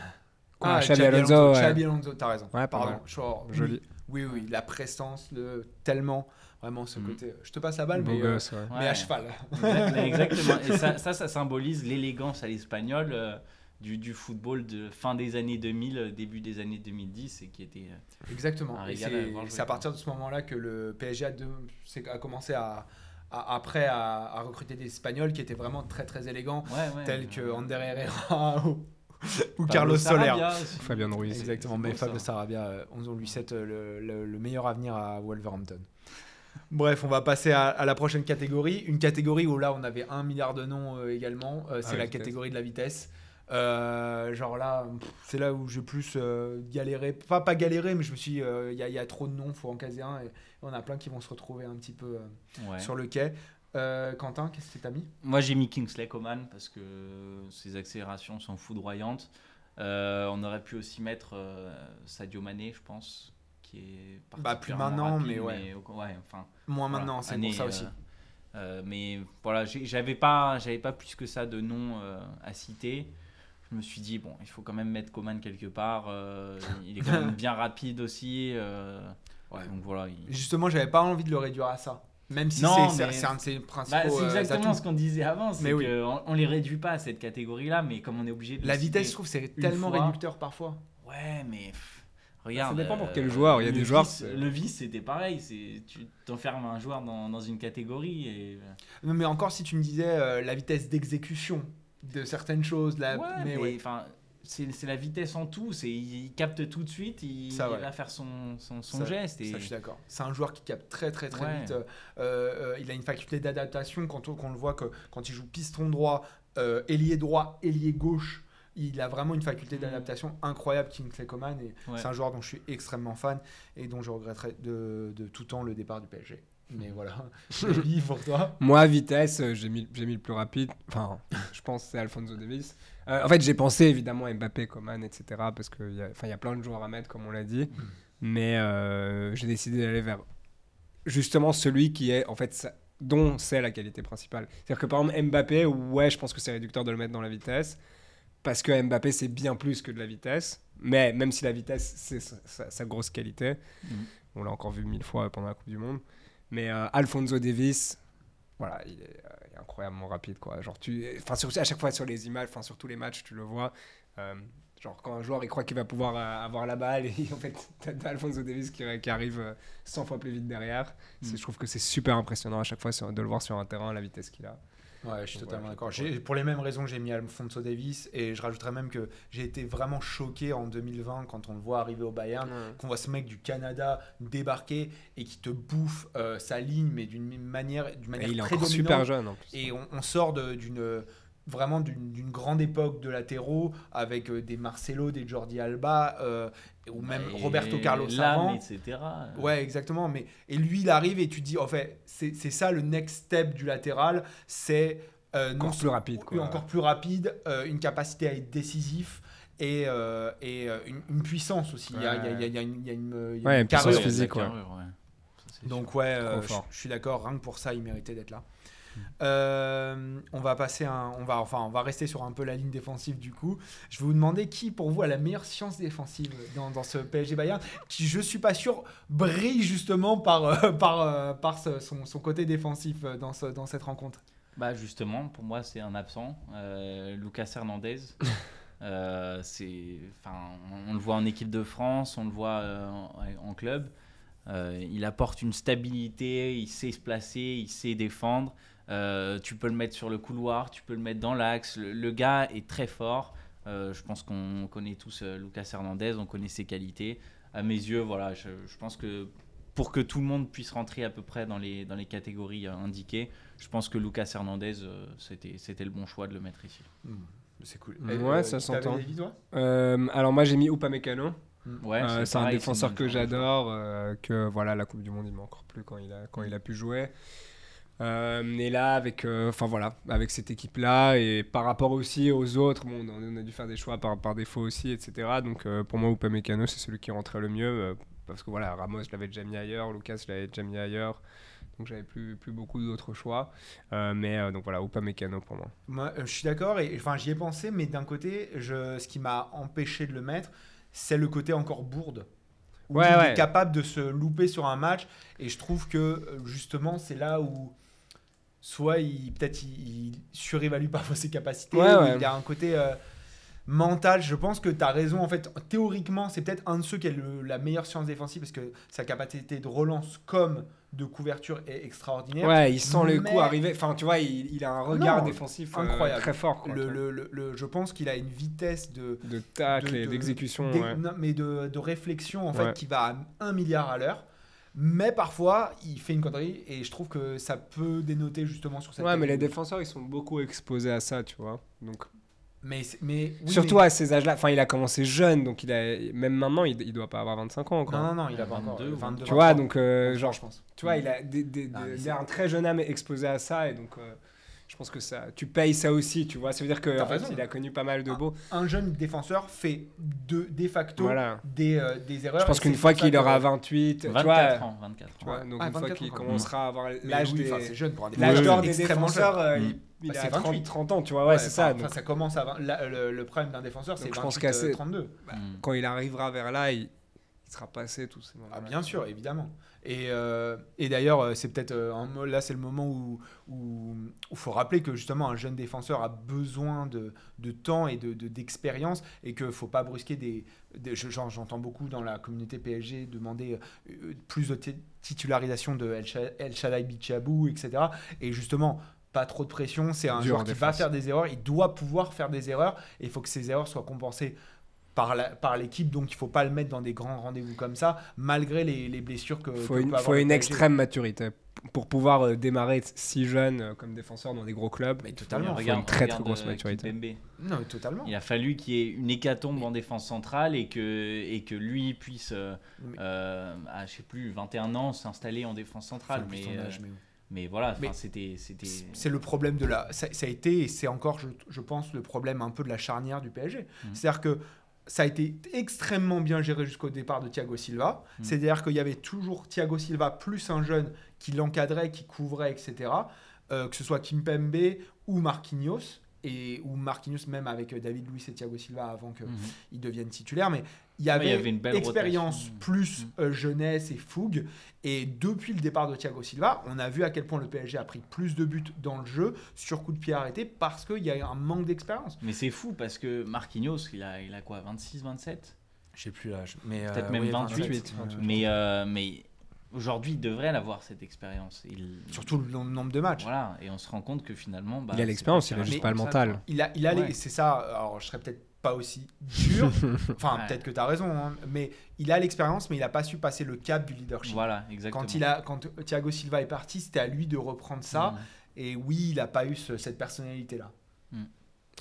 Ah, Xabi Alonso, ouais. Xabi Alonso, t'as raison. Ouais, Pardon. genre, oui, Joli. Oui, oui, la prestance, le tellement, vraiment ce Mhm. côté. Je te passe la balle, Beau mais, euh, gosse, ouais. mais Ouais. à cheval. Exactement. Et ça, ça, ça symbolise l'élégance à l'espagnol euh, du, du football de fin des années 2000, euh, début des années 2010, et qui était. euh, Exactement. C'est- à à partir de ce moment-là que le PSG a, de- c'est- a commencé à, après à, à recruter des Espagnols qui étaient vraiment très très élégants, Ouais, ouais. tels que Euh, Ander Herrera ou, Carlos Soler. Fabien Ruiz. Exactement, mais Fabio. Sarabia, euh, on, lui souhaite euh, le, le- le meilleur avenir à Wolverhampton. Bref, on va passer à, à la prochaine catégorie. Une catégorie où là, on avait un milliard de noms euh, également. Euh, c'est Ah, la vitesse. catégorie de la vitesse. Euh, genre là, c'est là où j'ai plus euh, galéré. Enfin, pas galéré, mais je me suis dit, euh, il y, a- il y a trop de noms, faut en caser un. Et on a plein qui vont se retrouver un petit peu euh, Ouais. sur le quai. Euh, Quentin, qu'est-ce que t'as mis? Moi j'ai mis Kingsley Coman parce que ses accélérations sont foudroyantes. Euh, on aurait pu aussi mettre euh, Sadio Mané, je pense, qui est Bah, plus maintenant, rapide, mais ouais. ouais, enfin, Moins voilà, maintenant, c'est pour ça aussi. euh, Euh, mais voilà, j'avais pas, j'avais pas plus que ça de noms euh, à citer. Je me suis dit, bon, il faut quand même mettre Coman quelque part. il est quand même bien rapide aussi. Ouais. Donc voilà. il- Justement, j'avais pas envie de le réduire à ça. Même si c'est un de ses principaux. Bah, c'est exactement atouts. ce qu'on disait avant, c'est Mais oui. on les réduit pas à cette catégorie-là, mais comme on est obligé de La vitesse, je trouve, c'est tellement fois. réducteur parfois. Ouais, mais regarde. dépend pour euh, quel joueur. Il y a le des joueurs, vice- c'est- Le vice, c'était pareil. C'est tu t'enfermes un joueur dans, dans une catégorie et. Non, mais encore si tu me disais euh, la vitesse d'exécution de certaines choses, la... Ouais, mais mais ouais. enfin. C'est c'est la vitesse en tout, c'est il capte tout de suite, il, Ça, ouais. il va faire son, son, son Ça- geste. Et... Ça, je suis d'accord. C'est un joueur qui capte très très très Ouais. vite. Euh, euh, il a une faculté d'adaptation quand on, quand on le voit que quand il joue piston droit, euh, ailier droit, ailier gauche. Il a vraiment une faculté Mm. d'adaptation incroyable, Kingsley Coman. Et Ouais. c'est un joueur dont je suis extrêmement fan et dont je regretterai de, de tout temps le départ du PSG. Mais voilà, Lee, pour toi. Moi, vitesse, euh, j'ai mis, j'ai mis le plus rapide. Enfin, je pense que c'est Alfonso Davis. Euh, en fait, j'ai pensé évidemment à Mbappé, Coman, etc. Parce qu'il y, a- enfin, il y a plein de joueurs à mettre, comme on l'a dit. Mais euh, j'ai décidé d'aller vers justement celui qui est, en fait, dont c'est la qualité principale. C'est-à-dire que par exemple, Mbappé, ouais, je pense que c'est réducteur de le mettre dans la vitesse. Parce que Mbappé, c'est bien plus que de la vitesse. Mais même si la vitesse, c'est sa, sa- sa grosse qualité. Mhm. On l'a encore vu mille fois pendant la Coupe du Monde. Mais euh, Alfonso Davis, voilà, il est, euh, il est incroyablement rapide. Quoi. Genre, tu, enfin, sur- à chaque fois sur les images, enfin, sur tous les matchs, tu le vois. Euh, genre, quand un joueur il croit qu'il va pouvoir euh, avoir la balle, et en fait, t'as Alfonso Davis qui, qui arrive euh, 100 fois plus vite derrière. Mm. Je trouve que c'est super impressionnant à chaque fois sur- de le voir sur un terrain, la vitesse qu'il a. Ouais, je suis Donc, totalement d'accord. Pour les mêmes raisons, j'ai mis Alfonso Davis et je rajouterais même que j'ai été vraiment choqué en 2020 quand on le voit arriver au Bayern, qu'on voit ce mec du Canada débarquer et qui te bouffe euh, sa ligne, mais d'une manière, d'une Et manière il est très encore dominante. super jeune en plus. Et on, on sort d'une vraiment d'une grande époque de latéraux avec euh, des Marcelo, des Jordi Alba euh, ou même Et Roberto Carlos avant. etc. Ouais, exactement. Mais et lui, il arrive et tu te dis, en fait, c'est ça le next step du latéral, c'est euh, non Encore plus rapide, quoi. encore plus rapide, euh, une capacité à être décisif et, euh, et euh, une, une puissance aussi. Il y a- il y a- il y a- il y a une, il y a une- il y a Ouais, une puissance carrure. physique, carrure, ouais. Ça, Donc ouais, euh, je suis d'accord. Rien que pour ça, il méritait d'être là. Euh, on va passer un, on va enfin on va rester sur un peu la ligne défensive du coup. Je vais vous demander qui pour vous a la meilleure science défensive dans, dans ce PSG Bayern, qui je suis pas sûr brille justement par euh, par euh, par ce- son, son côté défensif dans ce, dans cette rencontre. Bah justement, pour moi, c'est un absent, Lucas Hernandez. C'est, enfin, on, on le voit en équipe de France, on le voit en, en club. Il apporte une stabilité, il sait se placer, il sait défendre. Euh, tu peux le mettre sur le couloir, tu peux le mettre dans l'axe. Le, le gars est très fort. Euh, je pense qu'on connaît tous euh, Lucas Hernandez, on connaît ses qualités. À mes yeux, voilà, je, je pense que pour que tout le monde puisse rentrer à peu près dans les, dans les catégories euh, indiquées, je pense que Lucas Hernandez, euh, c'était, c'était le bon choix de le mettre ici. C'est cool. Ouais, ça s'entend. Euh, alors moi j'ai mis Upamecano. Ouais, Euh, c'est un défenseur que j'adore, euh, que voilà la Coupe du Monde il m'a encore plus quand il a quand il a pu jouer. Euh, et là avec euh, voilà avec cette équipe là et par rapport aussi aux autres bon on, a dû faire des choix par, par défaut aussi etc donc euh, pour moi Upamecano c'est celui qui rentrait le mieux euh, parce que voilà Ramos je l'avais déjà mis ailleurs Lucas je l'avais déjà mis ailleurs donc j'avais plus plus beaucoup d'autres choix mais donc voilà Upamecano pour moi Moi, je suis d'accord et enfin j'y ai pensé, mais d'un côté, je, ce qui m'a empêché de le mettre, c'est le côté encore bourde. Où Ouais, il ouais. est capable de se louper sur un match et je trouve que justement c'est là où soit il peut-être il, il surévalue parfois ses capacités, Ouais, ou ouais. il a un côté euh, mental. Je pense que tu as raison en fait. Théoriquement, c'est peut-être un de ceux qui a le- la meilleure science défensive parce que sa capacité de relance comme de couverture est extraordinaire. ouais il sent le coup arriver enfin tu vois il, il a un regard Non, défensif euh, incroyable. très fort quoi, Le- le- le- je pense qu'il a une vitesse de, de tacle de- et de- d'exécution ouais. mais de, de réflexion en fait qui va à 1 milliard à l'heure. Mais parfois, il fait une connerie et je trouve que ça peut dénoter justement sur cette. Ouais, mais les défenseurs, ils sont beaucoup exposés à ça, tu vois. Donc, Mais, mais oui, surtout mais- à ces âges-là. Enfin, il a commencé jeune, donc il a même maintenant, il, il doit pas avoir 25 ans encore. Non, non, non, il a pas 22, encore. euh, 22, tu vois, 23, donc euh, 23, genre, je pense. tu vois, il a des, des- des- mais il c'est- a un très jeune âme exposé à ça, et donc, euh, je pense que ça, tu payes ça aussi, tu vois. Ça veut dire fait, raison. il a connu pas mal de beaux. Un jeune défenseur fait de, de facto Voilà. des, euh, des erreurs. Je pense qu'une fois qu'il que- aura 28, tu 24 vois, ans, 24 tu vois, donc Ah, une fois 24 qu'il commencera à avoir Mais l'âge oui, des, enfin, c'est jeune pour un l'âge d'or des défenseurs, jeune. euh, Mm. il, il Bah, a c'est 30, 28. 30 ans, tu vois, ouais, Ouais, c'est ça. enfin, donc, ça commence à la- le, le problème d'un défenseur, c'est Donc, je pense 28, qu'à euh, ces- 32. Mm. quand il arrivera vers là, il, il sera passé tous ces moments. Ah, bien sûr, évidemment. Et, euh, et d'ailleurs, euh, c'est peut-être euh, un là, c'est le moment où il faut rappeler que justement un jeune défenseur a besoin de, de temps et de de- d'expérience et qu'il ne faut pas brusquer des. des- je- j'en- J'entends beaucoup dans la communauté PSG demander plus de ti- titularisation de El, Sha- El Shaddai Bichabou, etc. Et justement. Pas trop de pression, c'est un Dur joueur qui va faire des erreurs, il doit pouvoir faire des erreurs, et il faut que ces erreurs soient compensées par la- par l'équipe, donc il faut pas le mettre dans des grands rendez-vous comme ça, malgré les, les blessures que. Il faut une, faut extrême maturité pour pouvoir euh, démarrer si jeune euh, comme défenseur dans des gros clubs. Mais totalement. faut une très, très grosse euh, maturité. Kimpembe. Non, mais totalement. Il a fallu qu'il y ait une hécatombe en défense centrale et que, et que lui puisse, euh, euh, à je sais plus, 21 ans, s'installer en défense centrale. Mais, euh, âge, mais- mais voilà, c'était. c'était- C'est le problème de la. Ça, ça a été, et c'est encore, je, je pense, le problème un peu de la charnière du PSG. Mhm. C'est-à-dire que ça a été extrêmement bien géré jusqu'au départ de Thiago Silva. Mhm. C'est-à-dire qu'il y avait toujours Thiago Silva plus un jeune qui l'encadrait, qui couvrait, etc. Euh, que ce soit Kimpembe ou Marquinhos. Et, ou Marquinhos même avec euh, David Luiz et Thiago Silva avant qu'ils Mhm. deviennent titulaires. Mais il y Ouais, avait, il y avait une belle expérience rotation. plus Mhm. euh, jeunesse et fougue. Et depuis le départ de Thiago Silva, on a vu à quel point le PSG a pris plus de buts dans le jeu sur coup de pied arrêté parce qu'il y a un manque d'expérience. Mais c'est fou parce que Marquinhos, il a, il a quoi, 26, 27 Je sais plus l'âge, mais Peut-être même 28, euh, Mais, euh, mais aujourd'hui, il devrait l'avoir cette expérience. Il... surtout le nom- nombre de matchs. Voilà, et on se rend compte que finalement. bah, il a l'expérience, il a si juste pas le mental. Il a, il a les- c'est ça. Alors, je serais peut-être pas aussi dur. enfin, Ouais. peut-être que tu as raison, hein, mais il a l'expérience, mais il a pas su passer le cap du leadership. Voilà, exactement. Quand il a, quand Thiago Silva est parti, c'était à lui de reprendre ça. Mhm. Et oui, il a pas eu ce- cette personnalité-là.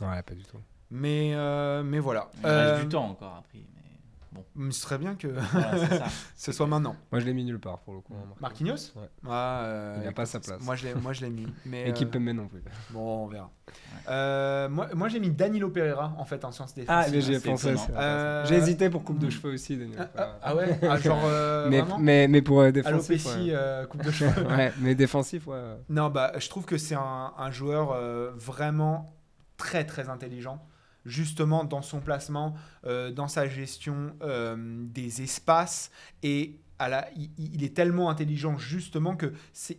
Ouais, pas du tout. Mais, euh, mais voilà. Il reste Euh, du temps encore après. Mais mais Ce serait bien que voilà, c'est ça. ce soit maintenant. Moi, je l'ai mis nulle part pour le coup. hein, Marquinhos Ouais. Ah, euh, Il a pas sa place. Moi, je l'ai, moi, je l'ai mis. Mais, Équipe euh, non plus. bon, on verra. Euh, moi, moi j'ai mis Danilo Pereira en fait en sciences Ah, défensives. mais j'y ai pensé. Euh. J'ai hésité pour coupe de cheveux aussi, Daniel. Ah, ah, ah ouais Ah, Genre euh, mais, mais, mais pour euh, défensif. Alopécie, ouais. euh, coupe de cheveux. ouais, mais défensif, ouais. Non, bah, je trouve que c'est un, un joueur euh, vraiment très très intelligent, justement dans son placement, euh, dans sa gestion euh, des espaces. Et à la, il, il est tellement intelligent justement que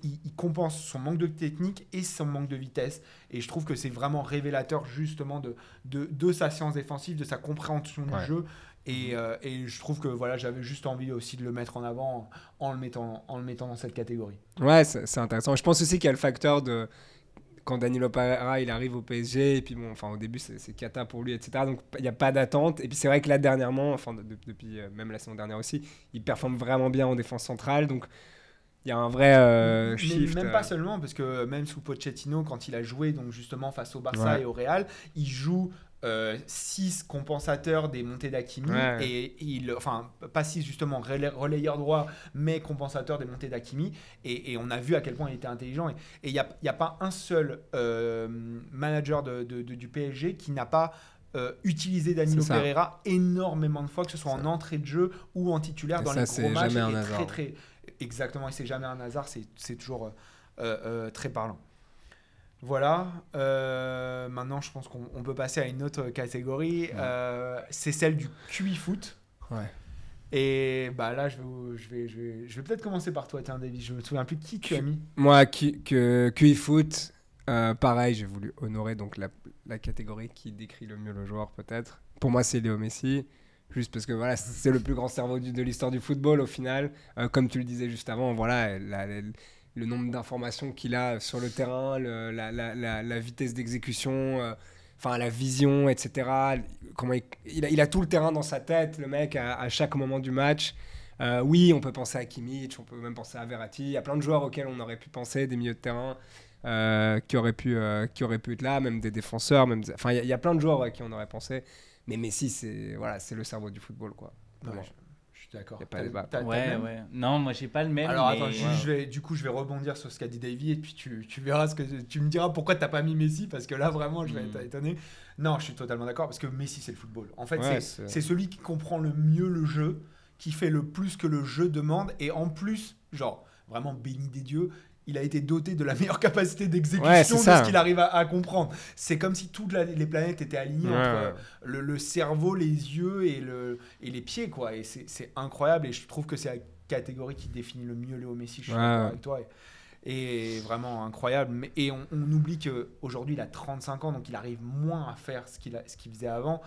il, il compense son manque de technique et son manque de vitesse. Et je trouve que c'est vraiment révélateur justement de, de, de sa science défensive, de sa compréhension du jeu. Et, euh, et je trouve que voilà j'avais juste envie aussi de le mettre en avant en, le mettant en le mettant dans cette catégorie. Ouais, c'est intéressant. Je pense aussi qu'il y a le facteur de quand Danilo Pereira il arrive au PSG et puis bon, enfin au début c'est cata pour lui, etc. Donc il n'y a pas d'attente. Et puis c'est vrai que là dernièrement, enfin de- de- depuis euh, même la saison dernière aussi, il performe vraiment bien en défense centrale. Donc il y a un vrai euh, Mais shift. même euh, pas seulement, parce que même sous Pochettino, quand il a joué donc justement face au Barça Ouais. et au Real, il joue 6 compensateurs des montées d'Akimi Ouais. et il enfin pas 6 justement relais- relayeur droit mais compensateur des montées d'Akimi. Et, et on a vu à quel point il était intelligent. Et il n'y a, y a pas un seul euh, manager de, de- de- du PSG qui n'a pas euh, utilisé Danilo. Pereira énormément de fois que ce soit en entrée de jeu ou en titulaire Et dans ça, les gros matchs. jamais un très très exactement. Et c'est jamais un hasard. C'est toujours euh, euh, euh, très parlant voilà. Euh, maintenant, je pense qu'on on peut passer à une autre catégorie. Euh, c'est celle du QI foot. Ouais. Et bah là, je vais, je vais, je vais, je vais peut-être commencer par toi, tiens, David. Je me souviens plus qui tu as mis. Moi, que QI Foot, euh, pareil, j'ai voulu honorer donc la, la catégorie qui décrit le mieux le joueur, peut-être. Pour moi, c'est Léo Messi. Juste parce que voilà, c'est le plus grand cerveau du- de l'histoire du football au final. Comme tu le disais juste avant, voilà, la- la- le nombre d'informations qu'il a sur le terrain, le- la, la- la- la vitesse d'exécution, euh, enfin la vision, etc. Comment il, il a, il a tout le terrain dans sa tête, le mec, à, à chaque moment du match. Euh, oui, on peut penser à Kimmich, on peut même penser à Verratti. Il y a plein de joueurs auxquels on aurait pu penser, des milieux de terrain euh, qui, auraient pu, qui auraient pu être là, même des défenseurs. Même... Enfin, il y, a- il y a plein de joueurs à qui on aurait pensé. Mais Messi, c'est voilà, le cerveau du football. Quoi, Ouais, suis d'accord. Pas débat. Ouais, ouais. Non, moi j'ai pas le même. Alors mais- attends, je- je vais, du coup, je vais rebondir sur ce qu'a dit Davy et puis tu, tu verras ce que tu me diras pourquoi t'as pas mis Messi parce que là vraiment je vais être étonné. Non, je suis totalement d'accord parce que Messi c'est le football. En fait, Ouais, c'est celui qui comprend le mieux le jeu, qui fait le plus que le jeu demande et en plus, genre vraiment béni des dieux. Il a été doté de la meilleure capacité d'exécution de ce qu'il arrive à, à comprendre. C'est comme si toutes la- les planètes étaient alignées Ouais, entre ouais. le, le cerveau, les yeux et, le, et les pieds, quoi. Et c'est incroyable. Et je trouve que c'est la catégorie qui définit le mieux Léo Messi. Je suis Ouais. d'accord avec toi. Et, et vraiment incroyable. Et on, on oublie qu'aujourd'hui, il a 35 ans, donc il arrive moins à faire ce qu'il a- ce qu'il faisait avant.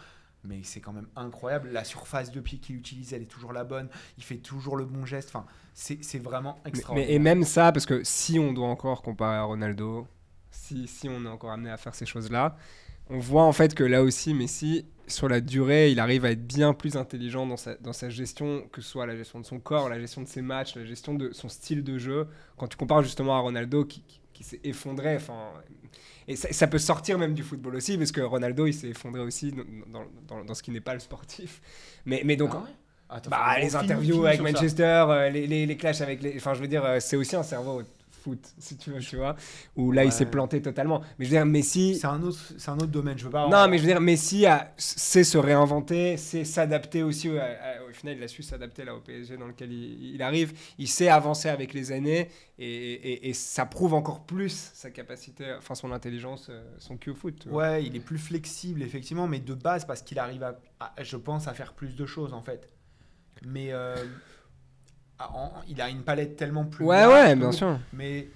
Mais c'est quand même incroyable. La surface de pied qu'il utilise, elle est toujours la bonne. Il fait toujours le bon geste. Enfin, c'est vraiment Mais- extraordinaire. mais, et même ça, parce que si on doit encore comparer à Ronaldo, si, si on est encore amené à faire ces choses-là, on voit en fait que là aussi, Messi, sur la durée, il arrive à être bien plus intelligent dans sa, dans sa gestion, que ce soit la gestion de son corps, la gestion de ses matchs, la gestion de son style de jeu. Quand tu compares justement à Ronaldo qui, qui, qui s'est effondré, enfin. Et ça, ça peut sortir même du football aussi, parce que Ronaldo, il s'est effondré aussi dans, dans, dans- dans ce qui n'est pas le sportif. Mais, mais donc, Ah ouais? Attends, bah, les interviews avec. Manchester, euh, les, les, les clashs avec les. Enfin, je veux dire, euh, c'est aussi un cerveau foot, si tu veux, tu vois. Où là, il s'est planté totalement. Mais je veux dire, Messi. C'est un, autre- c'est un autre domaine. Je veux pas. Non, mais je veux dire, Messi a- sait se réinventer, sait s'adapter aussi. au- à- à- au final, il a su s'adapter là au PSG dans lequel il, il arrive. Il sait avancer avec les années et, et- et ça prouve encore plus sa capacité, enfin son intelligence, euh, son Q au foot. Ouais, il est plus flexible, effectivement, mais de base, parce qu'il arrive à, à- je pense, à faire plus de choses, en fait. Mais euh, il a une palette tellement plus. Ouais, large ouais, bien sûr. Mais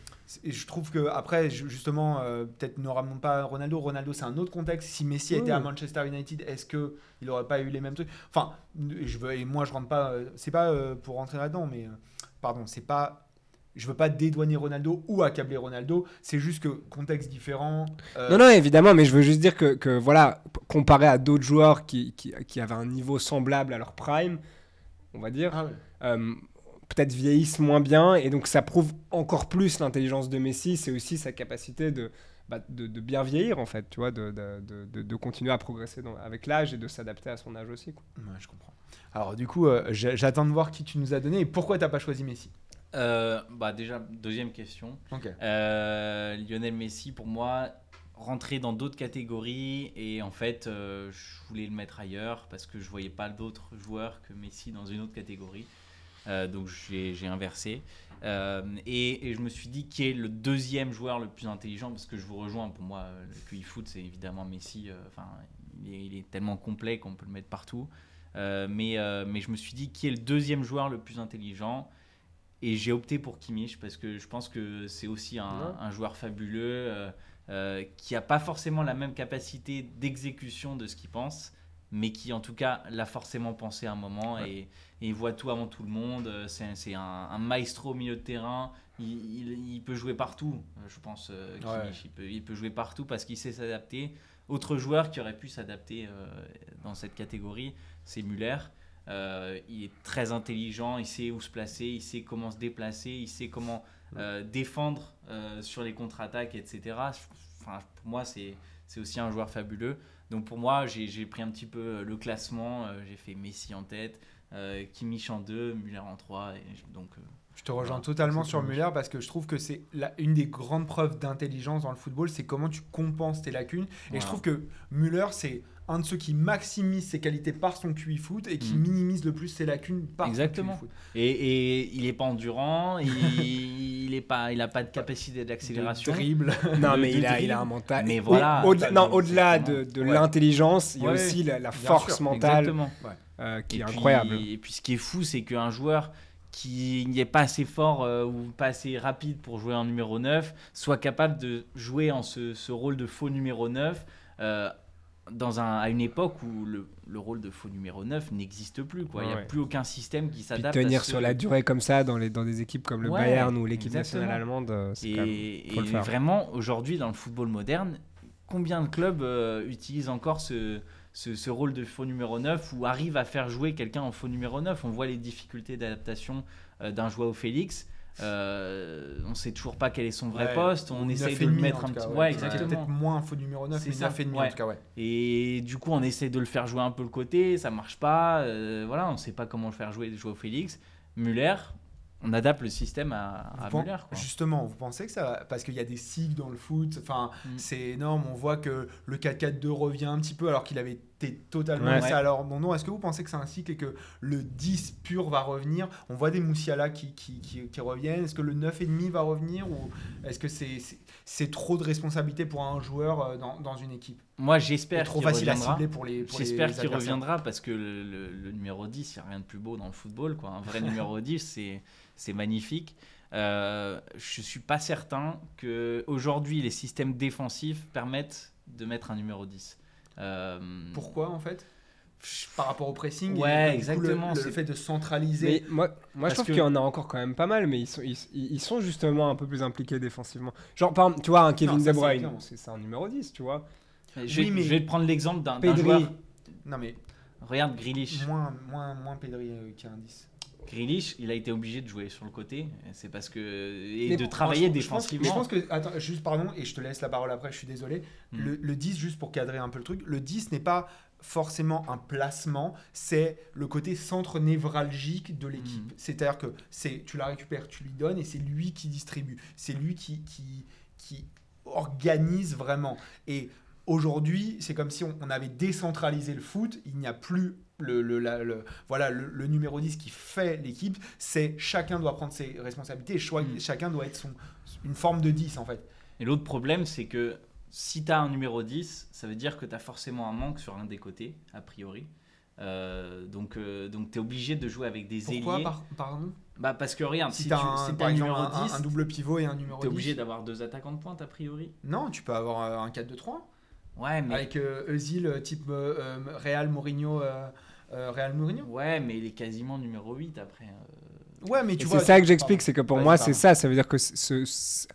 je trouve que, après, ju- justement, euh, peut-être ne ramenons pas Ronaldo. Ronaldo, c'est un autre contexte. Si Messi était à Manchester United, est-ce que il aurait pas eu les mêmes trucs? Enfin, je veux, et moi, je rentre pas. euh, C'est pas euh, pour rentrer là-dedans, mais. euh, pardon, c'est pas. Je veux pas dédouaner Ronaldo ou accabler Ronaldo. C'est juste que contexte différent. Non, non, évidemment, mais je veux juste dire que, que, voilà, comparé à d'autres joueurs qui, qui, qui avaient un niveau semblable à leur prime, on va dire, ah ouais. Peut-être vieillissent moins bien, et donc ça prouve encore plus l'intelligence de Messi, c'est aussi sa capacité de, bah, de, de bien vieillir, en fait, tu vois, de, de, de, continuer à progresser dans- avec l'âge et de s'adapter à son âge aussi. Quoi. Ouais, je comprends. Alors, du coup, euh, j'a- j'attends de voir qui tu nous as donné et pourquoi t'as pas choisi Messi? Euh, bah déjà, deuxième question. Ok. Euh, Lionel Messi, pour moi, rentrer dans d'autres catégories et en fait, euh, je voulais le mettre ailleurs parce que je voyais pas d'autres joueurs que Messi dans une autre catégorie. Euh, donc j'ai inversé. Euh, et, et je me suis dit qui est le deuxième joueur le plus intelligent parce que je vous rejoins. Pour moi, le QI foot, c'est évidemment Messi. euh, Enfin, il, est, il est tellement complet qu'on peut le mettre partout. Euh, mais, mais je me suis dit qui est le deuxième joueur le plus intelligent et j'ai opté pour Kimmich parce que je pense que c'est aussi un, Ouais. un joueur fabuleux qui n'a pas forcément la même capacité d'exécution de ce qu'il pense, mais qui en tout cas l'a forcément pensé à un moment et, et il voit tout avant tout le monde. Euh, C'est un, un maestro au milieu de terrain. Il, il- il peut jouer partout, euh, je pense. euh, Kimmich. Ouais. Il, peut, il peut jouer partout parce qu'il sait s'adapter. Autre joueur qui aurait pu s'adapter euh, dans cette catégorie, c'est Muller. Euh, il est très intelligent, il sait où se placer, il sait comment se déplacer, il sait comment euh, défendre sur les contre-attaques, etc. Enfin, pour moi, c'est aussi un joueur fabuleux. Donc pour moi, j'ai pris un petit peu le classement. j'ai fait Messi en tête, Kimmich en 2, Müller en 3. Et je- donc, euh, Je te rejoins Voilà, totalement sur. Muller parce que je trouve que c'est une des grandes preuves d'intelligence dans le football, c'est comment tu compenses tes lacunes. Et Voilà. je trouve que Muller, c'est un de ceux qui maximise ses qualités par son QI foot et qui Mm. minimise le plus ses lacunes par Exactement. son QI foot. et, et il est pas endurant, il, il est pas, il a pas de capacité d'accélération. Dribble. Non, mais il a, il a un mental. Mais Oui, voilà. au-delà- non, au-delà de, de Ouais. l'intelligence, il y a Ouais, aussi la, force sûr, mentale Exactement. euh, qui et est puis, incroyable. Et puis ce qui est fou, c'est qu'un joueur qui n'est pas assez fort euh, ou pas assez rapide pour jouer en numéro 9 soit capable de jouer en ce, ce rôle de faux numéro 9 euh, dans un, à une époque où le, le rôle de faux numéro 9 n'existe plus. quoi. Il n'y a Ouais. plus aucun système qui s'adapte. tenir à ce- sur la durée comme ça dans, les, dans des équipes comme le Ouais, Bayern ou l'équipe nationale allemande, euh, c'est Et, et vraiment, aujourd'hui, dans le football moderne, combien de clubs euh, utilisent encore ce, ce, ce rôle de faux numéro 9 ou arrivent à faire jouer quelqu'un en faux numéro 9 On voit les difficultés d'adaptation euh, d'un Joao Félix. Euh, on sait toujours pas quel est son vrai Ouais, poste. On essaye 9,5 de le en mettre un cas, petit. ouais. Ouais, exactement. Peut-être moins un faux numéro 9, C'est mais ça, 9,5 en ouais. tout cas, ouais. Et du coup, on essaie de le faire jouer un peu le côté, ça marche pas. euh, voilà, on sait pas comment le faire jouer, jouer au Félix. Muller, on adapte le système à, à Muller. Quoi. Justement, vous pensez que ça va Parce qu'il y a des cycles dans le foot, enfin, Mm. c'est énorme. On voit que le 4-4-2 revient un petit peu alors qu'il avait été totalement Ouais. à leur abandon. Est-ce que vous pensez que c'est un cycle et que le 10 pur va revenir? On voit des Moussiala qui, qui, qui, qui reviennent. Est-ce que le 9,5 va revenir Ou est-ce que c'est c'est- trop de responsabilité pour un joueur euh, dans, dans une équipe? Moi, j'espère trop qu'il facile à reviendra. cibler pour les J'espère qu'il reviendra parce que le, le- le numéro 10, il n'y a rien de plus beau dans le football. Quoi. Un vrai numéro 10, c'est, c'est magnifique. Euh, je ne suis pas certain qu'aujourd'hui, les systèmes défensifs permettent de mettre un numéro 10. Euh, Pourquoi en fait? Par rapport au pressing et, Ouais, coup, exactement, Le, fait de centraliser. Mais moi, moi je trouve que- qu'il y en a encore quand même pas mal, mais ils sont, ils, ils sont justement un peu plus impliqués défensivement. Genre, par tu vois, un Kevin Non, De c'est Bruyne, c'est un numéro 10, tu vois. je, Oui, mais- je vais te prendre l'exemple d'un, joueur. Non mais Regarde Grealish. moins, moins, moins Pedri euh, qu'un 10. Grealish, il a été obligé de jouer sur le côté. C'est parce que. Et Mais de travailler Franchement, je pense- défensivement. Je pense, que, attends, juste pardon, et je te laisse la parole après, je suis désolé. Mm. Le, le 10, juste pour cadrer un peu le truc, le 10 n'est pas forcément un placement, c'est le côté centre névralgique de l'équipe. Mm. C'est-à-dire que c'est, tu la récupères, tu lui donnes, et c'est lui qui distribue. C'est lui qui, qui, qui organise vraiment. Et aujourd'hui, c'est comme si on, on avait décentralisé le foot, il n'y a plus le, le- la- le- voilà, le, le numéro 10 qui fait l'équipe, c'est chacun doit prendre ses responsabilités et choi- Mm. chacun doit être son, une forme de 10 en fait. Et l'autre problème, c'est que si tu as un numéro 10, ça veut dire que tu as forcément un manque sur un des côtés, a priori. Euh, donc euh, donc tu es obligé de jouer avec des Pourquoi ailiers. par, pardon? Bah, parce que regarde, Si, si, tu as tu un, si par t'as un exemple numéro un, 10, un double pivot et un numéro tu es 10 obligé d'avoir deux attaquants de pointe, a priori. Non, tu peux avoir un 4-2-3 Ouais, mais, avec euh, Özil euh, type euh, Real Mourinho euh, Real Mourinho. ouais, mais il est quasiment numéro 8 après. euh. Ouais, mais Et tu c'est vois ça que j'explique, c'est que pour moi, c'est ça. Ça veut dire que ce- ce-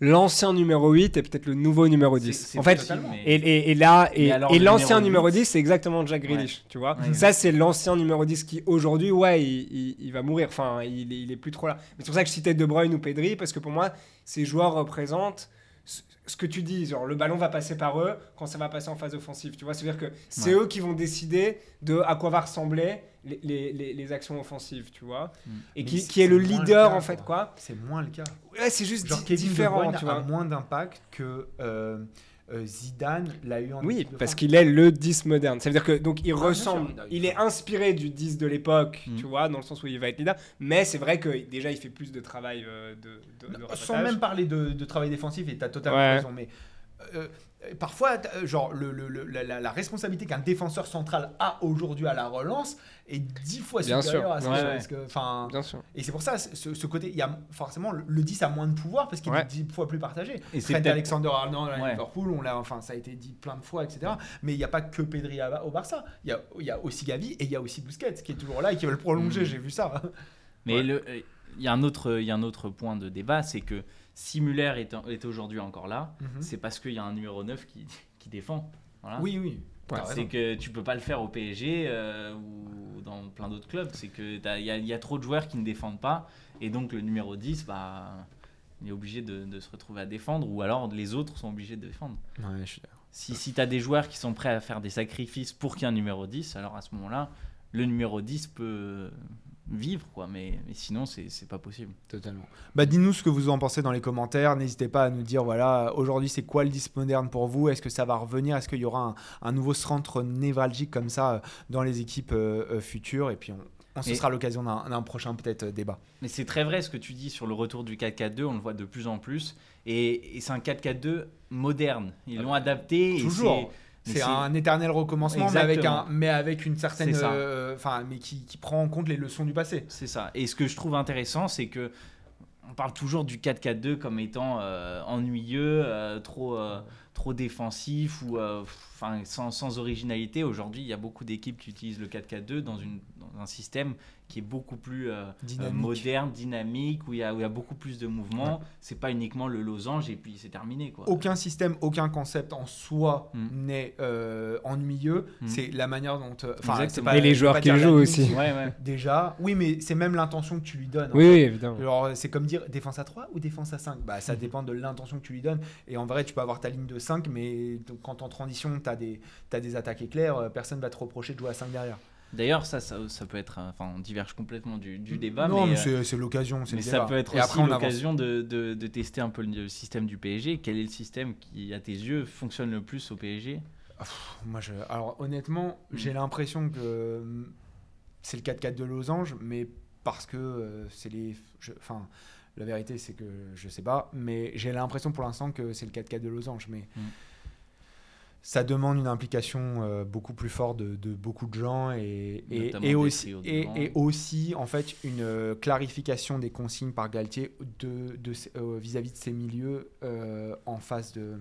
l'ancien numéro 8 est peut-être le nouveau numéro 10. C'est- c'est en fait, possible, totalement. mais- Et, et- et là, et, l'ancien numéro numéro 10, 10, c'est exactement Jack Grealish, tu vois. Ouais. Ça, c'est l'ancien numéro 10 qui, aujourd'hui, ouais, il, il- il va mourir. Enfin, il, est- il est plus trop là. Mais c'est pour ça que je citais De Bruyne ou Pedri, parce que pour moi, ces joueurs représentent ce- que tu dis, genre le ballon va passer par eux quand ça va passer en phase offensive, tu vois. C'est-à-dire que c'est Ouais. eux qui vont décider de à quoi va ressembler les, les- les- les actions offensives, tu vois. Mm. Et qui, est le leader cas, en fait, quoi. quoi. C'est moins le cas. Ouais, c'est juste Genre di- Kevin De différent, Bruyne tu a vois. moins d'impact que euh, euh, Zidane l'a eu en Oui, équipe de parce qu'il est le 10 moderne. Ça veut dire que donc il Ah, ressemble, sûr, il est inspiré du 10 de l'époque, Mm. tu vois, dans le sens où il va être leader. Mais c'est vrai que déjà il fait plus de travail euh, de, de, de Sans même parler de, de travail défensif, et tu as totalement Ouais. raison, mais euh, parfois, t'as, euh, genre, le, le- le- la, responsabilité qu'un défenseur central a aujourd'hui à la relance est dix fois Bien supérieure sûr. à ce que- Ouais, ouais. que. Bien sûr. et c'est pour ça, ce, ce côté, il y a forcément le, le 10 a moins de pouvoir parce qu'il Ouais. est 10 fois plus partagé. Et c'est Trent peut-être- Alexander-Arnold à Ouais. Liverpool, on l'a, enfin, ça a été dit plein de fois, etc. Mais il n'y a pas que Pedri au Barça. Il y a, il y a aussi Gavi et il y a aussi Busquets qui est toujours là et qui veut le prolonger. Mm. J'ai vu ça. Mais Ouais. le- euh, il y, a un autre- y a un autre point de débat, c'est que si Muller est, est aujourd'hui encore là, Mhm. c'est parce qu'il y a un numéro 9 qui, qui défend. Voilà. Oui, oui. Ouais. C'est que tu peux pas le faire au PSG euh, ou dans plein d'autres clubs. C'est que il y, a- il y a trop de joueurs qui ne défendent pas. Et donc le numéro 10, bah, il est obligé de, de se retrouver à défendre. Ou alors les autres sont obligés de défendre. Ouais, je. Si, si tu as des joueurs qui sont prêts à faire des sacrifices pour qu'il y ait un numéro 10, alors à ce moment-là, le numéro 10 peut vivre. quoi. Mais, mais sinon, c'est pas possible. Totalement. Bah, dis-nous ce que vous en pensez dans les commentaires. N'hésitez pas à nous dire voilà, aujourd'hui, c'est quoi le 10 moderne pour vous? Est-ce que ça va revenir? Est-ce qu'il y aura un, un nouveau centre névralgique comme ça euh, dans les équipes euh, euh, futures? Et puis, on, on- ce Et- sera l'occasion d'un prochain peut-être débat. Mais c'est très vrai ce que tu dis sur le retour du 4-4-2, on le voit de plus en plus. Et, et c'est un 4-4-2 moderne. Ils l'ont adapté. et Toujours. c'est- C'est un éternel recommencement, mais avec, un, mais avec une certaine. Euh, Enfin, mais qui, qui prend en compte les leçons du passé. C'est ça. Et ce que je trouve intéressant, c'est que on parle toujours du 4-4-2 comme étant euh, ennuyeux, euh, trop, trop défensif ou enfin sans, sans originalité. Aujourd'hui, il y a beaucoup d'équipes qui utilisent le 4-4-2 dans, une, dans un système qui est beaucoup plus euh, Dynamique. euh, moderne, dynamique, où il, y a, y beaucoup plus de mouvements. C'est pas uniquement le losange et puis c'est terminé. Quoi. Aucun système, aucun concept en soi Mm. n'est euh, ennuyeux. Mm. C'est la manière dont. euh, Enfin, pas- Et les joueurs qui jouent aussi. Ouais, ouais. Déjà, oui, mais c'est même l'intention que tu lui donnes. Oui, évidemment. C'est comme dire défense à 3 ou défense à 5 bah, Ça Mhm. dépend de l'intention que tu lui donnes. Et en vrai, tu peux avoir ta ligne de 5, mais donc, quand en transition, tu as, des attaques éclairs, euh, personne va te reprocher de jouer à 5 derrière. D'ailleurs, ça, ça, ça peut être. euh, Enfin, on diverge complètement du, du débat, non, mais, mais, euh, c'est l'occasion. mais ça peut être Et aussi l'occasion de, de, de tester un peu le, système du PSG. Quel est le système qui, à tes yeux, fonctionne le plus au PSG Moi, je... Alors, honnêtement, Mm. j'ai l'impression que hum, c'est le 4-4 de Losange, mais parce que euh, c'est les. je- Enfin, la vérité, c'est que je sais pas, mais j'ai l'impression pour l'instant que c'est le 4-4 de Losange. Mais Mm. Ça demande une implication euh, beaucoup plus forte de, de beaucoup de gens et, et, aussi, trios et, devant. et aussi, en fait, une euh, clarification des consignes par Galtier de, de, euh, vis-à-vis de ces milieux euh, en phase de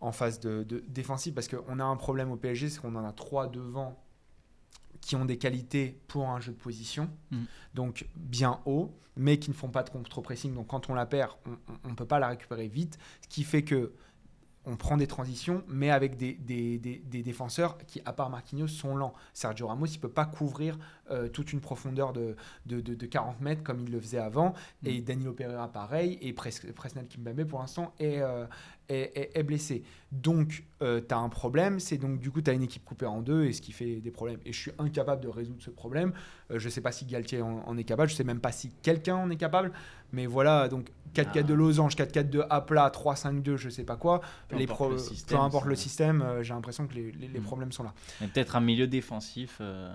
en phase de, de défensive parce qu'on a un problème au PSG, c'est qu'on en a trois devant qui ont des qualités pour un jeu de position, Mm. donc bien haut, mais qui ne font pas de contre-pressing. Donc quand on la perd, on ne peut pas la récupérer vite, ce qui fait que on prend des transitions, mais avec des, des, des- des défenseurs qui, à part Marquinhos, sont lents. Sergio Ramos, il peut pas couvrir euh, toute une profondeur de, de, de- de 40 mètres comme il le faisait avant. Mm. Et Danilo Pereira, pareil. Et Pres- Presnel pour l'instant, est, euh, est, est- blessé. Donc, tu as un problème. C'est donc, du coup, tu as une équipe coupée en deux, et ce qui fait des problèmes. Et je suis incapable de résoudre ce problème. Euh, je sais pas si Galtier en, en est capable. Je sais même pas si quelqu'un en est capable. Mais voilà, donc 4-4 Ah. de losange, 4-4 de à plat, 3-5-2, je sais pas quoi. Peu les importe le peu système, importe le système, euh, j'ai l'impression que les, les- les Mm. problèmes sont là. Et Peut-être un milieu défensif. euh,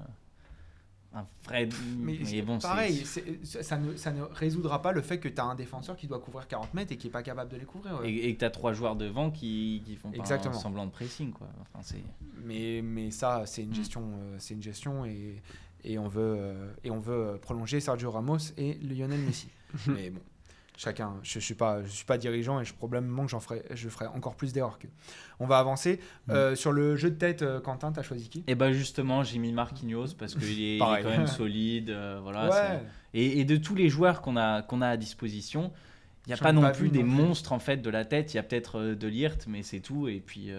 un vrai. Mais, mais bon, pareil, ça, ça ne, ça ne résoudra pas le fait que tu as un défenseur qui doit couvrir 40 mètres et qui est pas capable de les couvrir. ouais. Et, et que tu as trois joueurs devant qui, qui font pas Exactement. un semblant de pressing. Quoi. Enfin, c'est... Mais, mais ça, c'est une Mm. gestion, euh, c'est une gestion et, et on veut euh, et on veut prolonger Sergio Ramos et Lionel Messi. mais bon, chacun. Je suis pas, je suis pas dirigeant et je probablement que j'en ferai, je ferai encore plus d'erreurs que. On va avancer Mm. Euh, sur le jeu de tête. euh, Quentin, t'as choisi qui? Et ben justement, j'ai mis Marquinhos parce qu'il est, il est quand même solide. euh, voilà, Ouais. et, et de tous les joueurs qu'on a, qu'on a à disposition, il n'y a pas non pas plus des monstres en fait de la tête. Il y a peut-être euh, de Lirt, mais c'est tout. Et puis,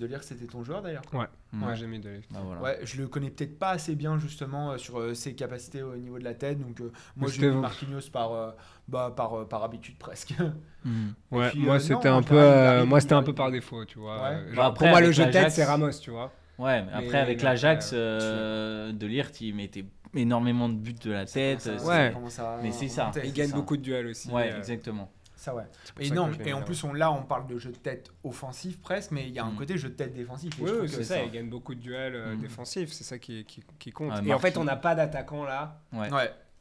De lire, c'était ton joueur d'ailleurs. Ouais, j'ai mis de bah, voilà. Ouais, je le connais peut-être pas assez bien justement euh, sur euh, ses capacités au niveau de la tête. Donc euh, moi, c'était mis. Marquinhos par, euh, bah, par, euh, par habitude presque. Hmm. Ouais, puis, moi euh, c'était un peu, moi c'était un peu par défaut, tu vois. Ouais. Bah, après, pour moi le jeu de tête c'est Ramos, tu vois. Ouais, mais après Mais avec l'Ajax, ouais, euh, de Lirt, il mettait énormément de buts de la tête. Ça, ça Ouais. Mais c'est ça. Il c'est gagne ça. beaucoup de duels aussi. Ouais, exactement. Ça ouais. Et ça non, et en plus on, là on parle de jeu de tête offensif presque, mais il y a un Mm. côté jeu de tête défensif. et Oui, je trouve oui, que c'est ça, ça- il gagne beaucoup de duels euh, Mm. défensifs, c'est ça qui, qui, qui compte. Ouais, et en fait, on n'a pas d'attaquant là. Ouais.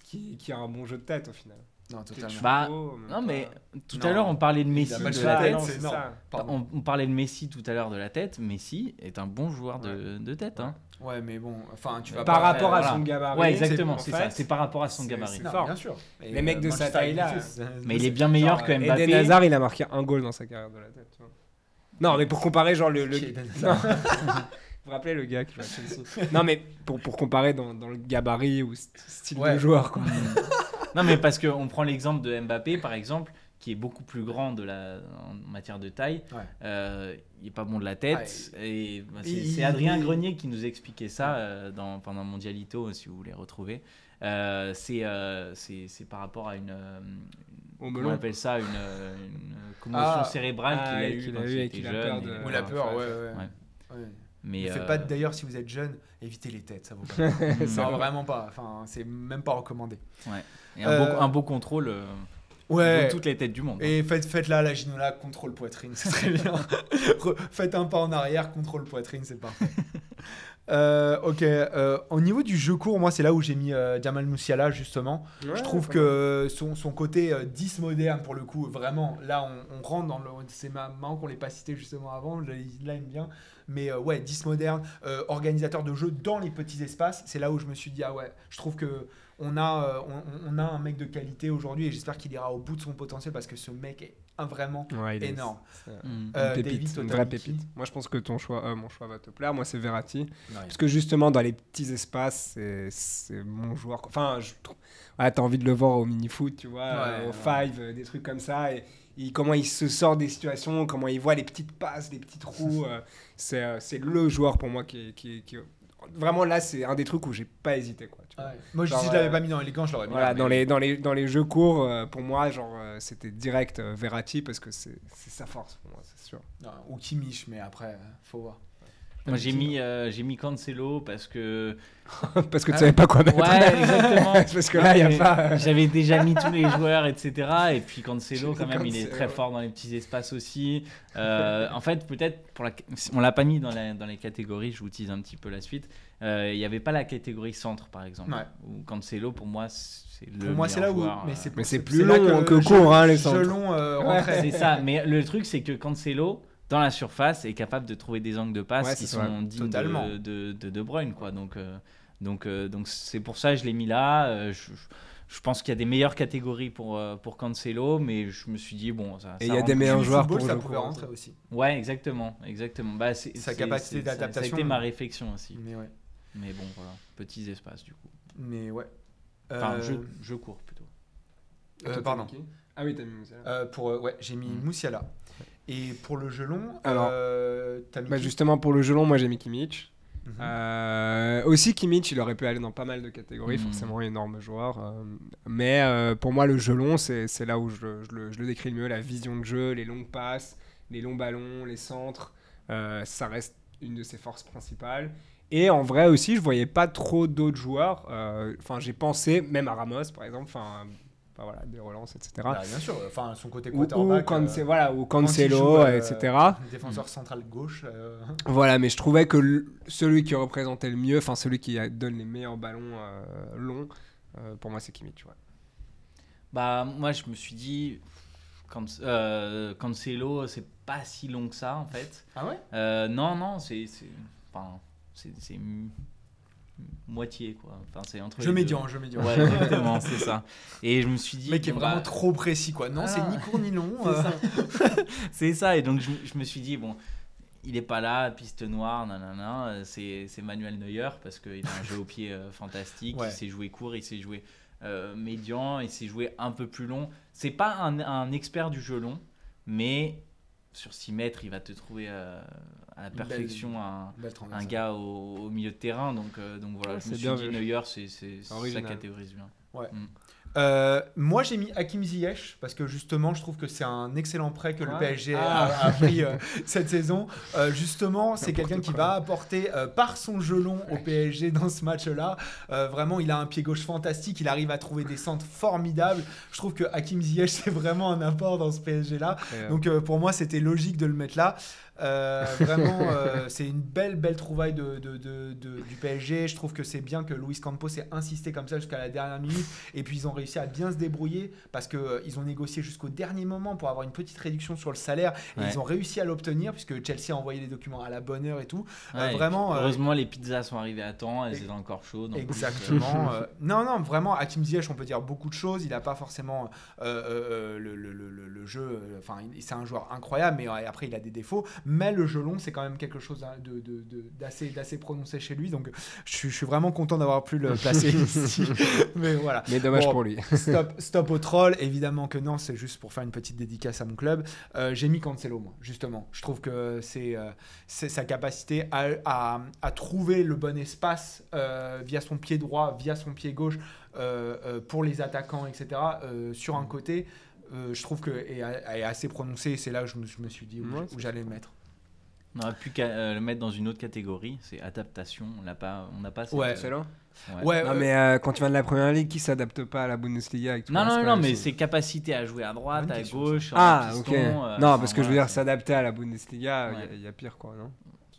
qui, qui a un bon jeu de tête au final. Non, totalement. Bah, même Non, mais tout Non. à l'heure, on parlait de Messi de la tête. ça. On, on parlait de Messi tout à l'heure de la tête. Messi est un bon joueur de, de tête. Hein. Ouais, mais bon, enfin tu vas Par pas- rapport à voilà. son gabarit. Ouais, exactement, en c'est ça. C'est par rapport à son gabarit. c'est fort. bien sûr. Et, Les mecs de sa Manchester taille-là. Mais il est bien meilleur que Eden Mbappé. Hazard, il a marqué un goal dans sa carrière de la tête. Non, mais pour comparer, genre le. Eden Vous vous rappelez le gars qui va à Chelsea Non, mais pour, pour comparer dans, dans le gabarit ou st- style Ouais. de joueur, quoi. Non, mais parce qu'on prend l'exemple de Mbappé, par exemple, qui est beaucoup plus grand de la, en matière de taille. Ouais. Euh, il est pas bon de la tête. et bah, c'est Adrien il- Grenier qui nous expliquait ça euh, dans, pendant Mondialito, si vous voulez retrouver. Euh, c'est euh, par rapport à une. on appelle ça Une, une commotion Ah. cérébrale Ah, qu'il a et eu a quand eu il et était jeune. Ou la peur, ouais, Ouais. ouais. Ouais. ouais. Mais, Ne euh, faites pas d'ailleurs si vous êtes jeune, évitez les têtes, ça vaut pas. non, vraiment pas. Enfin, c'est même pas recommandé. Et un, Euh, beau, un beau contrôle. euh, Ouais. vaut toutes les têtes du monde. hein. Et faites, faites là la ginola, contrôle poitrine, c'est très bien. Re- faites un pas en arrière, contrôle poitrine, c'est parfait. Euh, ok, euh, au niveau du jeu court, moi c'est là où j'ai mis euh, Jamal Musiala justement. je trouve que son, son côté euh, 10 moderne pour le coup, vraiment, là on, on rentre dans le. C'est ma- marrant qu'on l'ait pas cité justement avant, je- là il aime bien. Mais euh, ouais, 10 moderne, euh, organisateur de jeu dans les petits espaces, c'est là où je me suis dit, ah ouais, je trouve que on a, euh, on, on a un mec de qualité aujourd'hui et j'espère qu'il ira au bout de son potentiel parce que ce mec est un vraiment Ouais, est- énorme. c'est Mm. Euh, une David, pépite, une t'as vraie pépite. Moi, je pense que ton choix, euh, mon choix va te plaire. Moi, c'est Verratti. Ouais. Parce que justement, dans les petits espaces, c'est- c'est mon joueur. Enfin, je. Ouais, t'as envie de le voir au mini-foot, tu vois, euh, au five, des trucs comme ça. Et, il- comment il se sort des situations, comment il voit les petites passes, les petits trous. euh, c'est c'est le joueur pour moi qui, est- qui, est- qui est- Vraiment, là, c'est un des trucs où j'ai pas hésité. Quoi, tu vois. Ouais. Moi, Genre, si je l'avais euh, pas mis dans les camps, je l'aurais mis. Voilà, là, dans, mais- les, dans, les, dans les jeux courts, euh, pour moi, genre, euh, c'était direct Verratti parce que c'est c'est sa force pour moi, c'est sûr. Non, ou Kimmich, mais après, faut voir. Moi, j'ai mis, euh, j'ai mis Cancelo parce que. parce que tu Ah savais pas quoi mettre. Ouais, exactement. parce que là, il n'y a pas. euh, J'avais déjà mis tous les joueurs, etc. Et puis Cancelo, quand même, il est très fort dans les petits espaces aussi. Euh, en fait, peut-être, pour la... on l'a pas mis dans, la- dans les catégories, je vous tease un petit peu la suite. Euh, Il n'y avait pas la catégorie centre, par exemple. Ouais. Où Cancelo, pour moi, c'est le. Pour moi, c'est là meilleur où. joueur, Mais euh, c'est plus long que court, hein, les centres. Gelon euh, Ouais. C'est ça, mais le truc c'est que Cancelo dans la surface est capable de trouver des angles de passe Ouais, qui sont vrai. dignes Totalement. de, de, de De Bruyne quoi. Donc euh, donc euh, donc c'est pour ça que je l'ai mis là. Euh, je, je pense qu'il y a des meilleures catégories pour euh, pour Cancelo, mais je me suis dit bon ça. Et ça il y a des meilleurs joueurs football, pour ça pouvait coup. rentrer aussi. Ouais exactement exactement. Bah, c'est- Sa capacité ça- Ça a d'adaptation. été ma réflexion aussi. Mais ouais. Mais bon voilà petits espaces du coup. Mais ouais. Enfin Euh, je je cours plutôt. euh, pardon. Ah oui, t'as mis Moussiala. Euh, pour, euh, ouais, j'ai mis Mm. Moussiala. Et pour le gelon, Alors, euh, mis Bah justement, pour le gelon, moi j'ai mis Kimmich. Mhm. Euh, aussi Kimmich, il aurait pu aller dans pas mal de catégories, Mhm. forcément énorme joueur. euh, mais euh, pour moi, le gelon, c'est c'est là où je, le- je le, je le décris le mieux. La vision de jeu, les longues passes, les longs ballons, les centres, euh, ça reste une de ses forces principales. Et en vrai aussi, je voyais pas trop d'autres joueurs. euh, Enfin, j'ai pensé même à Ramos, par exemple. Enfin, voilà, des relances, etc. Bah, bien sûr, enfin son côté Ou, ou, quarterback. Cance- euh, voilà, ou quand Cancelo, joue, euh, etc. Défenseur central gauche. euh, Voilà, mais je trouvais que le- celui qui représentait le mieux, enfin celui qui donne les meilleurs ballons euh, longs, euh, pour moi c'est Kimmich. Ouais. Bah, moi, je me suis dit, Can- euh, Cancelo, c'est pas si long que ça, en fait. Ah ouais? Euh, non, non, c'est. c'est- Enfin, c'est. Moitié, quoi. Enfin, c'est entre. Je médian, je médian. Ouais, exactement, c'est ça. Et je me suis dit. Mec est bon, vraiment bah, trop précis quoi. Non, Ah. c'est ni court ni long. c'est euh. ça. ça. Et donc, je, je me suis dit, bon. Il est pas là, piste noire, nanana. C'est c'est Manuel Neuer parce qu'il a un jeu au pied euh, fantastique. Ouais. Il sait jouer court, il sait jouer euh, médian, il sait jouer un peu plus long. C'est pas un, un expert du jeu long, mais sur 6 mètres, il va te trouver euh, à la belle- perfection un, Belle un transversale. gars au, au milieu de terrain. Donc, euh, donc voilà, Ouais, je me suis dit. Neuer, c'est c'est- ça catégorise bien. Euh, moi j'ai mis Hakim Ziyech parce que justement je trouve que c'est un excellent prêt que le. PSG Ah. a, a pris euh, cette saison. Euh, justement c'est quelqu'un qui va apporter euh, par son jeu long au PSG dans ce match-là. Euh, vraiment il a un pied gauche fantastique, il arrive à trouver des centres formidables. Je trouve que Hakim Ziyech c'est vraiment un apport dans ce PSG-là. Donc euh, pour moi c'était logique de le mettre là. Euh, vraiment euh, c'est une belle belle trouvaille de, de- du PSG. Je trouve que c'est bien que Luis Campos ait insisté comme ça jusqu'à la dernière minute et puis ils ont réussi à bien se débrouiller parce que euh, ils ont négocié jusqu'au dernier moment pour avoir une petite réduction sur le salaire et Ouais. ils ont réussi à l'obtenir puisque Chelsea a envoyé les documents à la bonne heure et tout. Euh, et vraiment, puis, heureusement, les pizzas sont arrivées à temps, elles étaient encore chaudes. Exactement. non, non, vraiment, Hakim Ziyech, on peut dire beaucoup de choses. Il n'a pas forcément le, le- le- le- jeu. Enfin, c'est un joueur incroyable, mais après, il a des défauts. Mais le jeu long, c'est quand même quelque chose hein, de- de- de- d'assez prononcé chez lui. Donc, je suis, je suis vraiment content d'avoir pu le placer ici. Mais voilà. Mais dommage Bon. pour lui. Stop, stop au troll, évidemment que non, c'est juste pour faire une petite dédicace à mon club. Euh, J'ai mis Cancelo, moi, justement. Je trouve que c'est euh, sa capacité à, à- à trouver le bon espace euh, via son pied droit, via son pied gauche, euh, euh, pour les attaquants, etc. euh, sur un côté, euh, je trouve que est, est assez prononcé. C'est là où je me, je me suis dit où, Ouais, où j'allais le mettre. On aurait pu qu'à, euh, le mettre dans une autre catégorie, c'est adaptation. On n'a pas, on n'a pas. cette- Ouais. Excellent. ouais. Ouais, Non, euh, mais euh, quand tu viens de la première ligue, qui s'adapte pas à la Bundesliga avec tout Non, non, non, mais même, ses capacités à jouer à droite, Bonne à question, gauche, Ah, en ok. euh, non, parce que je veux dire, c'est- s'adapter à la Bundesliga, il y Ouais. y, a pire, quoi, non?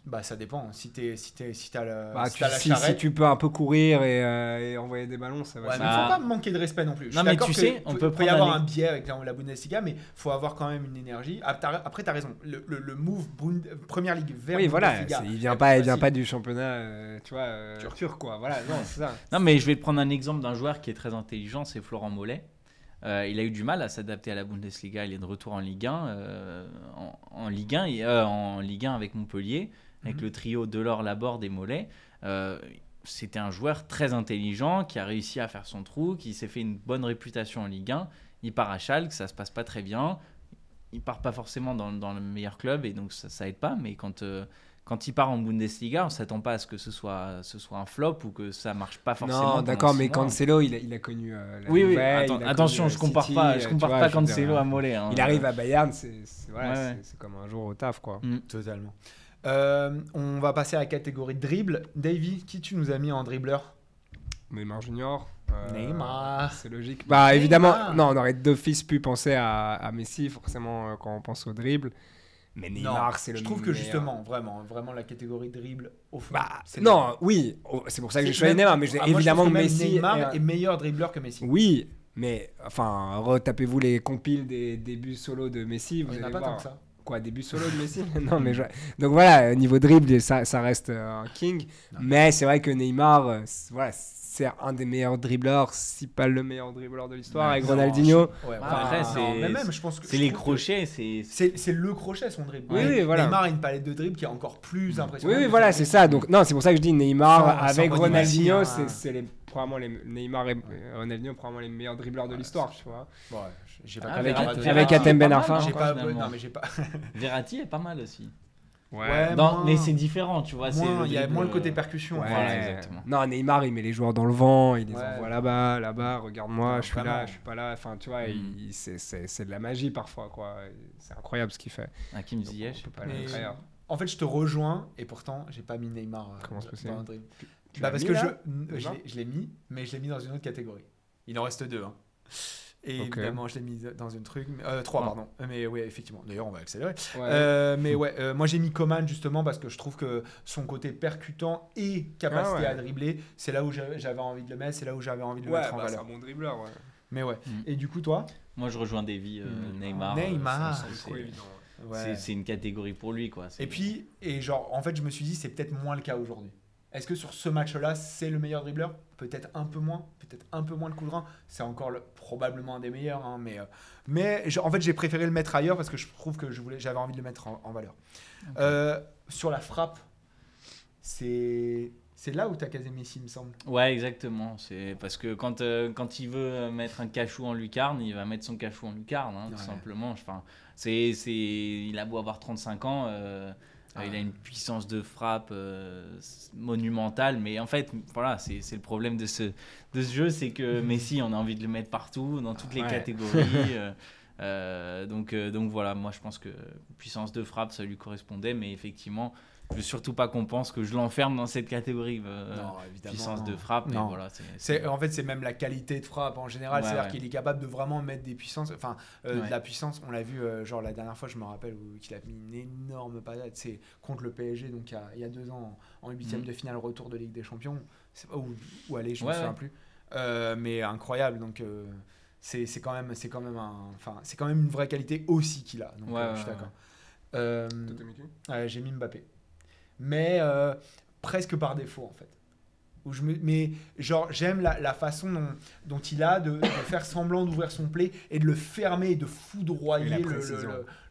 Bah, ça dépend. Si t'es, si t'es, si t'as le, Bah, si tu- t'as la si, charrette. si tu peux un peu courir et, euh, et envoyer des ballons, ça va. Ouais, mais va. Bah, faut pas manquer de respect non plus. Je non, mais tu sais, on peut- y avoir un un biais avec la, la Bundesliga, mais faut avoir quand même une énergie. Ah, Après, t'as raison. Le, le, le move Bund- Première Ligue vers Oui, voilà, Bundesliga, c'est- il vient pas, il vient pas du championnat, euh, tu vois, euh, Turc. turc. quoi. Voilà, non, c'est ça. Non, mais je vais te prendre un exemple d'un joueur qui est très intelligent, c'est Florent Mollet. Euh, il a eu du mal à s'adapter à la Bundesliga. Il est de retour en Ligue 1, euh, en, en Ligue 1, et, euh, en Ligue 1 avec Montpellier, avec Mhm. le trio Delors, Laborde et Mollet. Euh, C'était un joueur très intelligent qui a réussi à faire son trou, qui s'est fait une bonne réputation en Ligue 1. Il part à Schalke, ça se passe pas très bien. Il part pas forcément dans, dans le meilleur club et donc ça, ça aide pas. Mais quand euh, quand il part en Bundesliga, on s'attend pas à ce que ce soit, ce soit un flop ou que ça marche pas forcément. Non, d'accord, mais. Cancelo, il a, il a connu euh, la Oui, oui, nouvelle, attention, je compare City, pas, je compare vois, pas je veux dire, Cancelo à Mollet. hein. Il arrive à Bayern, c'est c'est- voilà, Ouais, c'est- ouais. c'est comme un jour au taf, quoi. Mm. Totalement. Euh, on va passer à la catégorie dribble. Davy, qui tu nous as mis en dribbleur Neymar Junior. euh, Neymar. C'est logique. Bah évidemment, non, on aurait d'office pu penser à, à Messi, forcément, euh, quand on pense au dribble. Mais Neymar, c'est le je trouve que justement, vraiment, vraiment la catégorie dribble au fond. Bah, c'est non, oui, c'est pour ça que j'ai choisi Neymar, mais Ah, moi, je évidemment que Messi. Neymar est- est meilleur dribbleur que Messi. Oui, mais enfin, retapez-vous les compiles des débuts solo de Messi, vous Il n'y en a pas tant que ça. Quoi, début solo de Messi Non, mais je- donc voilà, niveau dribble, ça, ça reste euh, un king. Non. Mais c'est vrai que Neymar, euh, c'est- voilà, c'est un des meilleurs dribbleurs, si pas le meilleur dribbleur de l'histoire, avec Ronaldinho. ouais, Ah, enfin, après, c'est- mais même, je pense que C'est les crochets, c'est. C'est c'est le crochet son dribble. Oui, oui, voilà. Neymar a une palette de dribble qui est encore plus Oui, impressionnante. oui, que voilà, c'est ça. Donc, non, c'est pour ça que je dis Neymar Sans- avec sans Ronaldinho, hein. c'est les, probablement les Neymar et euh, Ronaldinho, probablement les meilleurs dribbleurs de l'histoire, tu vois. Bon, j'ai pas Avec- Verratti- avec est Ben pas Arfa. J'ai pas, non, mais j'ai pas. Verratti est pas mal aussi. Ouais, Dans- moins- mais c'est différent, tu vois. le il y a moins le côté percussion. Ouais. Voilà, exactement. Non, Neymar, il met les joueurs dans le vent, il les Ouais. envoie là-bas, là-bas, regarde-moi, je suis là, je suis pas là. Enfin, tu vois, Mm. c'est- de la magie parfois, quoi. C'est incroyable ce qu'il fait. Hakim Ziyech. on peut pas Mais- le. En fait, je te rejoins et pourtant, j'ai pas mis Neymar euh, Comment dans un dribble. Tu Bah parce mis, que là je, je Neymar l'ai- je l'ai mis, mais je l'ai mis dans une autre catégorie. Il en reste deux. hein. Et Ok. évidemment, je l'ai mis dans une truc. Euh, trois, Ah. pardon. Mais ouais, effectivement. D'ailleurs, on va accélérer. Ouais. Euh, mais ouais, euh, moi j'ai mis Coman justement parce que je trouve que son côté percutant et capacité Ah ouais. à dribbler, c'est là où j'avais envie de le mettre, c'est là où j'avais envie de le Ouais, mettre en bah, c'est un valeur. bon dribbleur, ouais. Mais ouais. Mm. Et du coup, toi? Moi, je rejoins Davy, euh, Mm. Neymar. Neymar. euh, C'est une catégorie pour lui, quoi. Et puis, et genre, en fait, je me suis dit, c'est peut-être moins le cas aujourd'hui. Est-ce que sur ce match-là, c'est le meilleur dribbleur? Peut-être un peu moins, peut-être un peu moins le coup de rein. C'est encore le- probablement un des meilleurs, hein, mais, euh, mais je- en fait, j'ai préféré le mettre ailleurs parce que je trouve que je voulais, j'avais envie de le mettre en, en valeur. Euh, sur la frappe, c'est c'est là où tu as casé Messi, il me semble. Ouais, exactement. C'est parce que quand, euh, quand il veut mettre un cachou en lucarne, il va mettre son cachou en lucarne, hein, Ouais. tout simplement. Enfin, c'est, c'est, il a beau avoir 35 ans, euh, Ah. il a une puissance de frappe euh, monumentale, mais en fait, voilà, c'est, le problème de ce, de ce jeu, c'est que Messi, on a envie de le mettre partout, dans toutes les Ouais. catégories. euh, donc, euh, donc voilà, moi je pense que puissance de frappe, ça lui correspondait, mais effectivement, je veux surtout pas qu'on pense que je l'enferme dans cette catégorie. euh, évidemment. puissance de frappe, mais Non. voilà. en fait, c'est même la qualité de frappe en général. Ouais, C'est-à-dire ouais. qu'il est capable de vraiment mettre des puissances. Enfin, euh, Ouais. de la puissance, on l'a vu, euh, genre la dernière fois, je me rappelle, où, qu'il a mis une énorme patate. C'est contre le PSG, donc il y a, il y a deux ans, en huitième Mhm. de finale retour de Ligue des Champions. Ou, ou aller, je ne Ouais, me souviens ouais. plus. Euh, mais incroyable. Donc. C'est, c'est quand même c'est quand même un enfin c'est quand même une vraie qualité aussi qu'il a donc Ouais, euh, je suis d'accord Euh, j'ai mis Mbappé. Mais euh, presque par défaut, en fait. Où je me, mais genre, j'aime la, la façon dont, dont il a de, de faire semblant d'ouvrir son play et de le fermer et de foudroyer la le, le,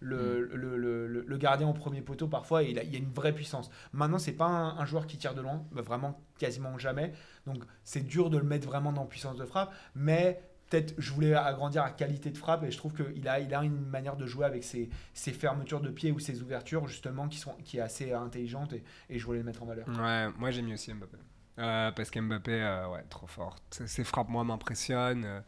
le, le, le- le- le- le gardien au premier poteau. Parfois, il, a, il y a une vraie puissance. Maintenant, c'est pas un, un joueur qui tire de loin, bah, vraiment quasiment jamais. Donc, c'est dur de le mettre vraiment dans puissance de frappe. Mais peut-être, je voulais agrandir à qualité de frappe et je trouve qu'il a, il a une manière de jouer avec ses, ses fermetures de pied ou ses ouvertures justement qui, sont, qui est assez intelligente et, je voulais le mettre en valeur. Ouais, moi j'ai mis aussi Mbappé. Euh, parce qu'Mbappé, euh, ouais, trop fort. Ses frappes, moi, m'impressionnent. Euh,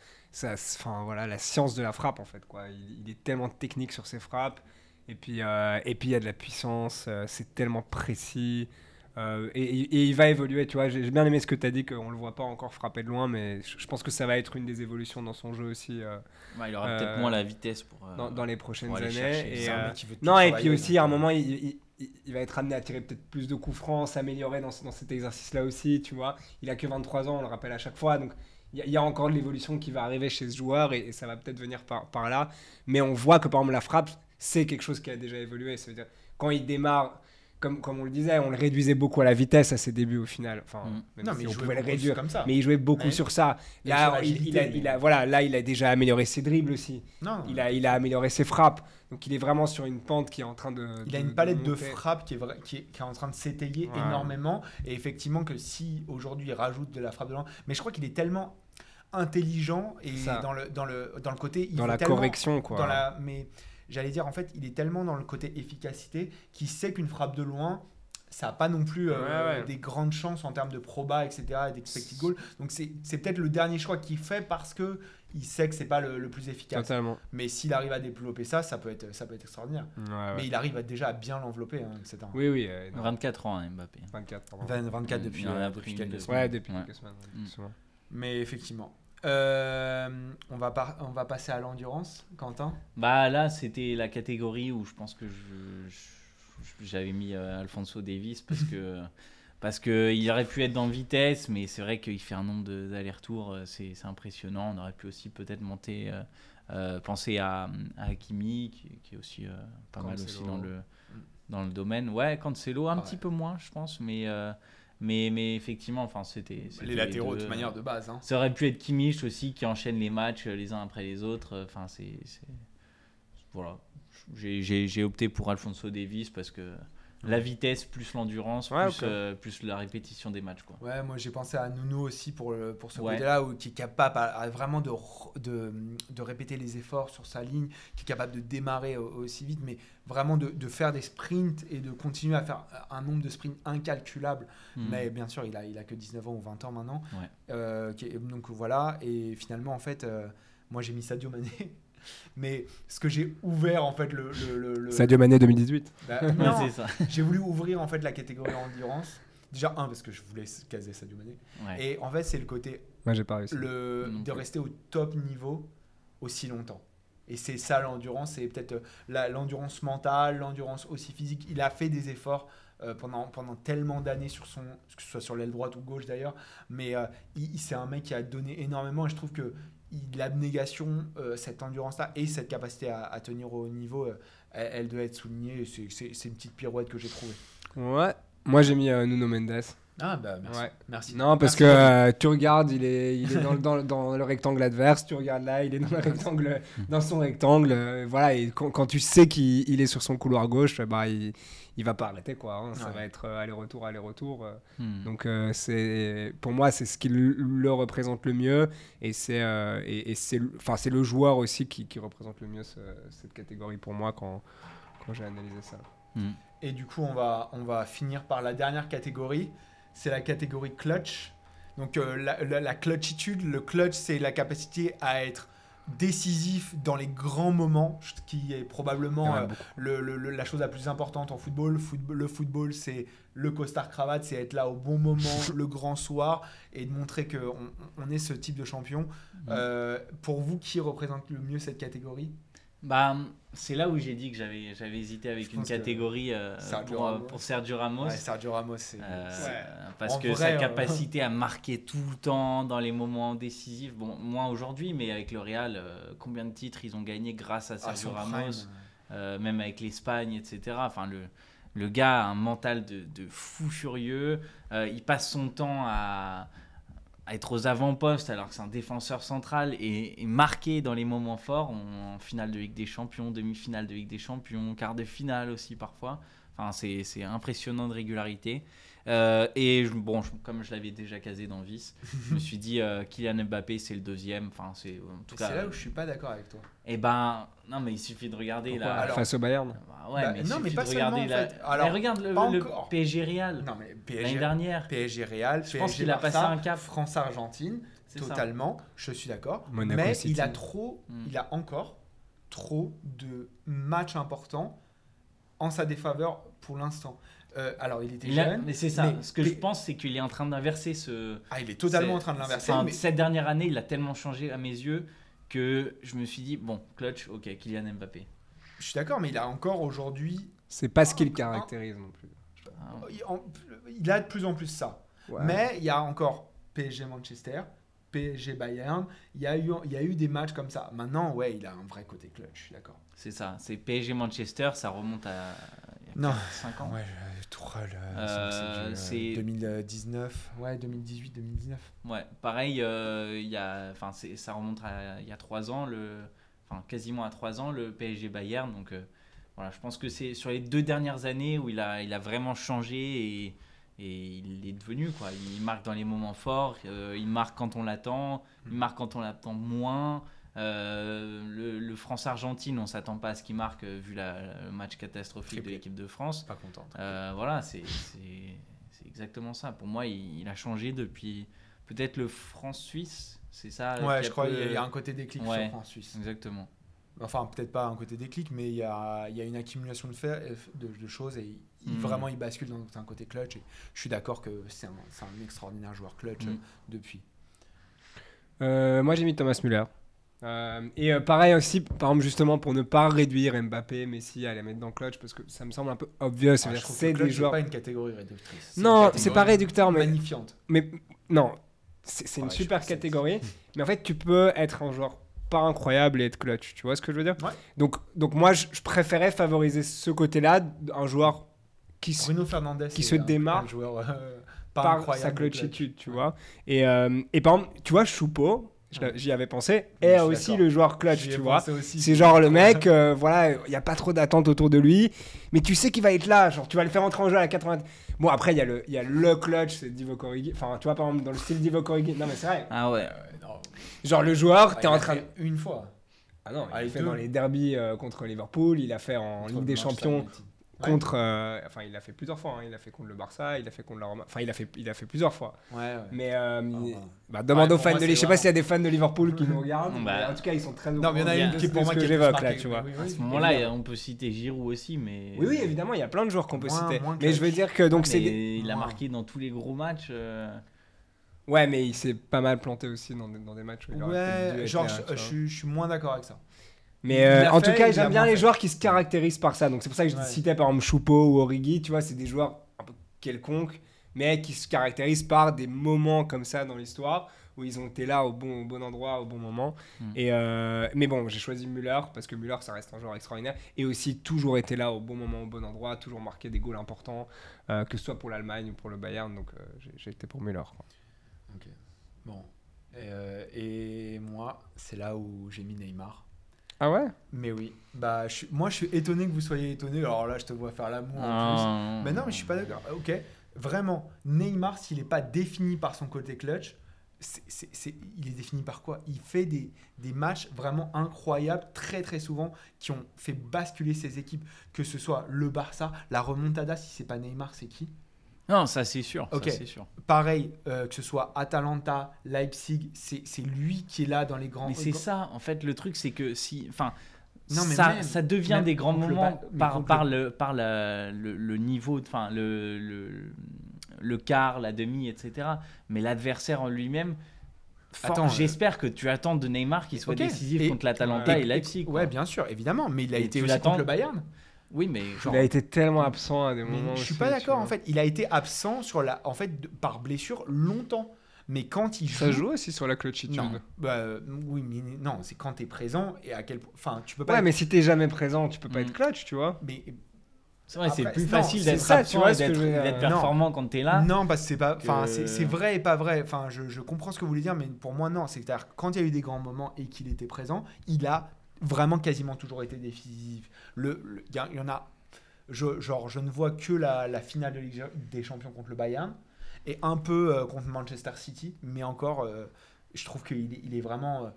Enfin, voilà, la science de la frappe, en fait, quoi. Il, est tellement technique sur ses frappes. Et puis, et puis il y a de la puissance. c'est tellement précis. Euh, et, il va évoluer, tu vois. J'ai bien aimé ce que tu as dit, qu'on le voit pas encore frapper de loin, mais je, je pense que ça va être une des évolutions dans son jeu aussi euh, Ouais, il aura Euh, peut-être moins la vitesse pour. euh, dans, dans les prochaines aller années. chercher. Et, euh, non, et puis aussi, à un moment, il, il- il, il va être amené à tirer peut-être plus de coups francs, s'améliorer dans, ce- dans cet exercice-là aussi, tu vois. Il a que 23 ans, on le rappelle à chaque fois, donc il y, a- il y a encore de l'évolution qui va arriver chez ce joueur et, et ça va peut-être venir par, par là. Mais on voit que par exemple la frappe, c'est quelque chose qui a déjà évolué. Ça veut dire, quand il démarre, comme, comme on le disait, on le réduisait beaucoup à la vitesse à ses débuts au final. Enfin, Mm. Non, si mais on pouvait le réduire. comme ça. Mais il jouait beaucoup Ouais. sur ça. Sur Là, il, a, mais- il a- voilà, là, il a déjà amélioré ses dribbles aussi. Non, Il a, il a amélioré ses frappes. Donc il est vraiment sur une pente qui est en train de. Il a de- une palette de monter. frappes qui est, qui est, qui est en train de s'étayer Ouais. énormément. Et effectivement, que si aujourd'hui il rajoute de la frappe de loin, mais je crois qu'il est tellement intelligent et Ça. dans le, dans, le, dans le côté. Il Dans la tellement- correction, quoi. Dans la, mais j'allais dire, en fait, il est tellement dans le côté efficacité qu'il sait qu'une frappe de loin. Ça n'a pas non plus euh, Ouais, ouais. des grandes chances en termes de proba, etc., et d'expected goal. Donc c'est c'est peut-être le dernier choix qu'il fait parce que il sait que c'est pas le, le plus efficace. Totalement. Mais s'il arrive à développer ça, ça peut être, ça peut être extraordinaire. Ouais, ouais. Mais il arrive à déjà à bien l'envelopper, hein, etc. Oui, oui. euh, non, 24 ans, hein, Mbappé. 24, pardon. 20 24 depuis, Il en a euh, depuis quelques semaines. Ouais, depuis Ouais. quelques semaines. Mm. Mais effectivement. Euh, on, va par- on va passer à l'endurance, Quentin? Bah là, c'était la catégorie où je pense que je- je- j'avais mis euh, Alfonso Davis parce que parce que il aurait pu être dans vitesse, mais c'est vrai qu'il fait un nombre de- d'allers-retours, euh, c'est c'est impressionnant. On aurait pu aussi peut-être monter, euh, euh, penser à, à Hakimi qui, qui est aussi euh, pas mal aussi dans le dans le domaine. Ouais, Cancelo un Ouais. petit peu moins, je pense, mais euh, mais mais effectivement, enfin c'était Les latéraux, de toute manière, de base. hein. ça aurait pu être Kimmich aussi qui enchaîne les matchs euh, les uns après les autres. Enfin, c'est. Voilà. J'ai opté pour Alfonso Davis parce que la vitesse plus l'endurance Ouais, plus, euh, plus la répétition des matchs. Quoi. Ouais, moi j'ai pensé à Nuno aussi pour, le- pour ce Ouais. côté-là, où- qui est capable à- à vraiment de, de, de répéter les efforts sur sa ligne, qui est capable de démarrer au- aussi vite, mais vraiment de, de faire des sprints et de continuer à faire un nombre de sprints incalculable. Hmm. Mais bien sûr, il a, il a que 19 ans ou 20 ans maintenant. Ouais. Euh, donc voilà, et finalement, en fait, euh, moi j'ai mis Sadio Mané. Mais ce que j'ai ouvert, en fait, le. le, le- le- Sadio Mané 2018. Bah, non, ça. j'ai voulu ouvrir en fait la catégorie endurance. Déjà, un, parce que je voulais caser Sadio Mané. Ouais. Et en fait, c'est le côté Moi, j'ai pas réussi. le, Non de plus. rester au top niveau aussi longtemps. Et c'est ça l'endurance, c'est peut-être euh, la- l'endurance mentale, l'endurance aussi physique. Il a fait des efforts euh, pendant, pendant tellement d'années sur son, que ce soit sur l'aile droite ou gauche d'ailleurs, mais euh, il, il- c'est un mec qui a donné énormément et je trouve que l'abnégation, euh, cette endurance-là et cette capacité à, à tenir au haut niveau, euh, elle, elle doit être soulignée. C'est, une petite pirouette que j'ai trouvée. Ouais. Moi, j'ai mis euh, Nuno Mendes. Ah bah merci. Ouais. merci. Non, parce Merci que euh, tu regardes, il est, il est dans, le- dans, le- dans le rectangle adverse. Tu regardes là, il est dans le rectangle, dans son rectangle. euh, voilà, et quand, quand tu sais qu'il il est sur son couloir gauche, bah, il, il va pas arrêter quoi. hein. Ça Ouais. va être euh, aller-retour, aller-retour. euh. Hmm. Donc euh, c'est, pour moi, c'est ce qui le, représente le mieux, et c'est, euh, et, et c'est, le- enfin, c'est le joueur aussi qui, qui représente le mieux ce- cette catégorie pour moi quand, quand j'ai analysé ça. Hmm. Et du coup, on va, on va finir par la dernière catégorie. C'est la catégorie clutch. Donc, euh, la, la- la clutchitude, le clutch, c'est la capacité à être décisif dans les grands moments, ce qui est probablement euh, beaucoup. le- le- le- la chose la plus importante en football. Football- le football, c'est le costard cravate, c'est être là au bon moment, le grand soir, et de montrer qu'on on est ce type de champion. Euh, pour vous, qui représente le mieux cette catégorie? Bah, c'est là où j'ai dit que j'avais j'avais hésité Je avec une catégorie euh, Sergio pour, euh, Ramos. pour Sergio Ramos. Ouais, Sergio Ramos, c'est. Euh, Ouais. Parce En que vrai, sa euh, capacité à marquer tout le temps dans les moments décisifs, bon, moins aujourd'hui, mais avec le Real, euh, combien de titres ils ont gagné grâce à à Sergio Ramos, prime. euh, même avec l'Espagne, etc. Enfin, le, le gars a un mental de, de fou furieux. Euh, il passe son temps à être aux avant-postes alors que c'est un défenseur central et, et marqué dans les moments forts, en, finale de Ligue des Champions, demi-finale de Ligue des Champions, quart de finale aussi parfois. Enfin, c'est impressionnant de régularité. Euh, et je- bon, je- comme je l'avais déjà casé dans Vice, je me suis dit euh, Kylian Mbappé c'est le deuxième. Enfin, c'est en tout Et cas. C'est là où je suis pas d'accord avec toi. Et ben, non, mais il suffit de regarder Pourquoi alors- Face au Bayern. Bah ouais, Bah, mais il non, suffit mais pas de regarder seulement, en la- fait. Alors, Mais regarde le. PSG Real Non, mais l'année PSG, dernière. PSG Real, Je pense PSG qu'il a passé un cap. France-Argentine, C'est ça. totalement, je suis d'accord. Monaco Mais City. il a trop, Mm. il a encore trop de matchs importants en sa défaveur pour l'instant. Euh, alors, il était Il a- jeune. mais c'est ça. mais- Ce que mais- je pense, c'est qu'il est en train d'inverser ce. Ah, il est totalement en train de l'inverser. mais- Cette dernière année, il a tellement changé à mes yeux que je me suis dit bon, clutch, ok, Kylian Mbappé. Je suis d'accord, mais il a encore aujourd'hui C'est pas ce qui le caractérise non plus. Ah, Il, a de plus en plus ça. Ouais. Mais il y a encore PSG Manchester, PSG Bayern. Il y, a eu, il y a eu des matchs comme ça. Maintenant, ouais, il a un vrai côté clutch, je suis d'accord. C'est ça, c'est PSG Manchester, ça remonte à Non. 5 ans. Ouais, je- Tourelle, Euh, c'est du, c'est- 2019. Ouais, 2018, 2019. Ouais, pareil, euh, il y a, enfin, ça remonte à il y a 3 ans, le, enfin, quasiment à 3 ans, le PSG Bayern. Donc euh, voilà, je pense que c'est sur les deux dernières années où il a, il a vraiment changé et, et il est devenu quoi. Il marque dans les moments forts, euh, il marque quand on l'attend, il marque quand on l'attend moins. Euh, le, le France-Argentine, on s'attend pas à ce qu'il marque euh, vu la, le match catastrophique de l'équipe de France. Pas content. Euh, voilà, c'est exactement ça. Pour moi, il, il a changé depuis peut-être le France-Suisse. C'est ça ouais, je crois qu'il y a- il y a un côté déclic Ouais. sur France-Suisse. Exactement. Enfin, peut-être pas un côté déclic, mais il y a, il y a une accumulation de, de, de choses et il, Mm. vraiment il bascule dans un côté clutch. Et je suis d'accord que c'est un, c'est un extraordinaire joueur clutch Mm. euh, depuis. Euh, moi j'ai mis Thomas Müller. Euh, et euh, pareil aussi, par exemple, justement, pour ne pas réduire Mbappé, Messi à les mettre dans clutch, parce que ça me semble un peu obvious. Ah, c'est clutch, des joueurs. pas une catégorie réductrice. Non, c'est pas réducteur, mais, Magnifiante. mais non, c'est une Ouais, super catégorie. Mais en fait, tu peux être un joueur pas incroyable et être clutch. Tu vois ce que je veux dire? Ouais. donc, donc moi, je, je préférais favoriser ce côté-là, un joueur qui se Bruno Fernandez qui est se un- démarre un joueur euh, pas par sa de clutchitude, clutch. tu vois. Et, et par exemple, tu vois, Ouais. J'y avais pensé, suis aussi le joueur clutch, tu vois. C'est genre le mec, euh, voilà, il n'y a pas trop d'attente autour de lui, mais tu sais qu'il va être là, genre tu vas le faire entrer en jeu à la 80. Bon, après, il y, a le- il y a le clutch, c'est Divock Origi. Enfin, tu vois, par exemple, dans le style Divock Origi. Non, mais c'est vrai. Ah ouais. Euh. Genre le joueur, Ah, t'es en train de. Une fois. Ah non, il Ah, a fait deux. dans les derbies euh, contre Liverpool, il a fait en Contre Ligue des Champions Ouais. contre. euh, enfin, il l'a fait plusieurs fois. hein. Il a fait contre le Barça, il a fait contre la Roma. Enfin, il a fait, il a fait plusieurs fois. Ouais, ouais. Mais euh, ouais. bah, demande aux fans moi, de. Je sais pas s'il y a des fans de Liverpool qui nous regardent. Bah. en tout cas, ils sont très. Non, mais il y en a une qui pour ce moi que j'évoque là, tu vois. À ce moment-là, on peut citer Giroud aussi, mais. Oui, oui, évidemment, il y a plein de joueurs qu'on peut citer. mais je veux dire que donc c'est il a marqué dans tous les gros matchs. euh, Ouais, mais il s'est pas mal planté aussi dans des, dans des matchs où il Ouais, genre, je suis moins d'accord avec ça. Mais euh, en fait, tout cas, j'aime bien les joueurs qui se caractérisent par ça. Donc c'est pour ça que je Ouais. citais par exemple Choupo ou Origi, tu vois, c'est des joueurs un peu quelconques, mais qui se caractérisent par des moments comme ça dans l'histoire où ils ont été là au bon, au bon endroit, au bon moment. Mm. Et euh, mais bon, j'ai choisi Müller parce que Müller, ça reste un joueur extraordinaire et aussi toujours été là au bon moment, au bon endroit, toujours marqué des goals importants, euh, que ce soit pour l'Allemagne ou pour le Bayern. Donc j'ai- été pour Müller. quoi. Ok. Bon. Et moi, c'est là où j'ai mis Neymar. Ah ouais? Mais oui. Bah, je suis- moi, je suis étonné que vous soyez étonné. Alors là, je te vois faire l'amour en plus. ah, Mais non, mais je suis pas d'accord. Ok. Vraiment, Neymar, s'il n'est pas défini par son côté clutch, c'est- c'est- c'est- il est défini par quoi? Il fait des, des matchs vraiment incroyables, très très souvent, qui ont fait basculer ses équipes, que ce soit le Barça, la remontada, si c'est pas Neymar, c'est qui? Non, ça c'est sûr. ça, Ok. c'est sûr. Pareil, euh, que ce soit Atalanta, Leipzig, c'est lui qui est là dans les grands. Mais c'est ça, en fait, le truc, c'est que si. Enfin. Non, mais ça, même- ça devient même des grands le moments par, le- le, par la- le, le niveau, enfin le, le, le quart, la demi, etc. Mais l'adversaire en lui-même, euh, j'espère que tu attends de Neymar qu'il soit décisif Et- contre l'Atalanta Ouais. et, Leipzig. quoi. Ouais, bien sûr, évidemment, mais il a Et été aussi contre le Bayern. Oui, mais genre. Il a été tellement absent à des Mais moments. je suis aussi, pas d'accord en fait. Il a été absent sur la, en fait, de- par blessure longtemps. Mais quand il joue, Ça joue aussi sur la clutchitude. non, bah, euh, oui, mais non, c'est quand t'es présent et à quel point. Enfin, tu peux pas. Ouais, être- mais si t'es jamais présent, tu peux pas Mm. être clutch, tu vois. mais- C'est vrai, c'est plus non, facile d'être ça, tu absent d'être d'être Non. performant quand t'es là. non, parce que c'est pas. Enfin, que- c'est vrai et pas vrai. Enfin, je, je comprends ce que vous voulez dire, mais pour moi, non. C'est-à-dire quand il y a eu des grands moments et qu'il était présent, il a vraiment quasiment toujours été décisif. Le, il y, en a. Je, genre, je ne vois que la, la finale de des Champions contre le Bayern et un peu euh, contre Manchester City, mais encore, euh, je trouve qu'il il est vraiment euh,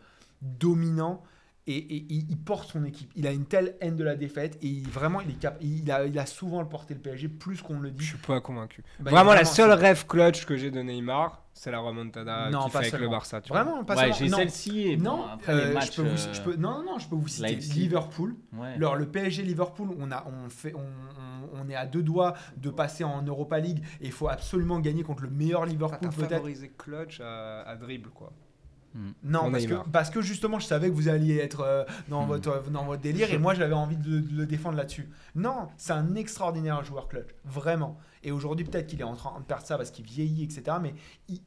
dominant et, et il, il porte son équipe. Il a une telle haine de la défaite et il- vraiment, il, est cap- il, a, il a souvent porté le PSG plus qu'on le Je dit. suis pas convaincu. Bah, vraiment, la vraiment, seule rêve clutch que j'ai de Neymar, c'est la remontada Non, qu'il fait pas avec le. Barça. Tu vois. Vraiment, pas Ouais, seulement. j'ai non. celle-ci et bon, Non, après euh, les matchs. je peux vous, euh, je peux, non, non, non, je peux vous citer Leipzig. Liverpool. ouais. Alors, le PSG Liverpool, on, a, on, fait, on, on- on est à deux doigts de passer en Europa League et il faut absolument gagner contre le meilleur Enfin, Liverpool T'as peut-être. favorisé clutch à, à dribble, quoi. Non, Pour parce que, parce que justement, je savais que vous alliez être euh, dans, Mm. votre, dans votre délire et moi, j'avais envie de, de le défendre là-dessus. Non, c'est un extraordinaire joueur clutch, vraiment. Et aujourd'hui, peut-être qu'il est en train de perdre ça parce qu'il vieillit, etc. Mais il-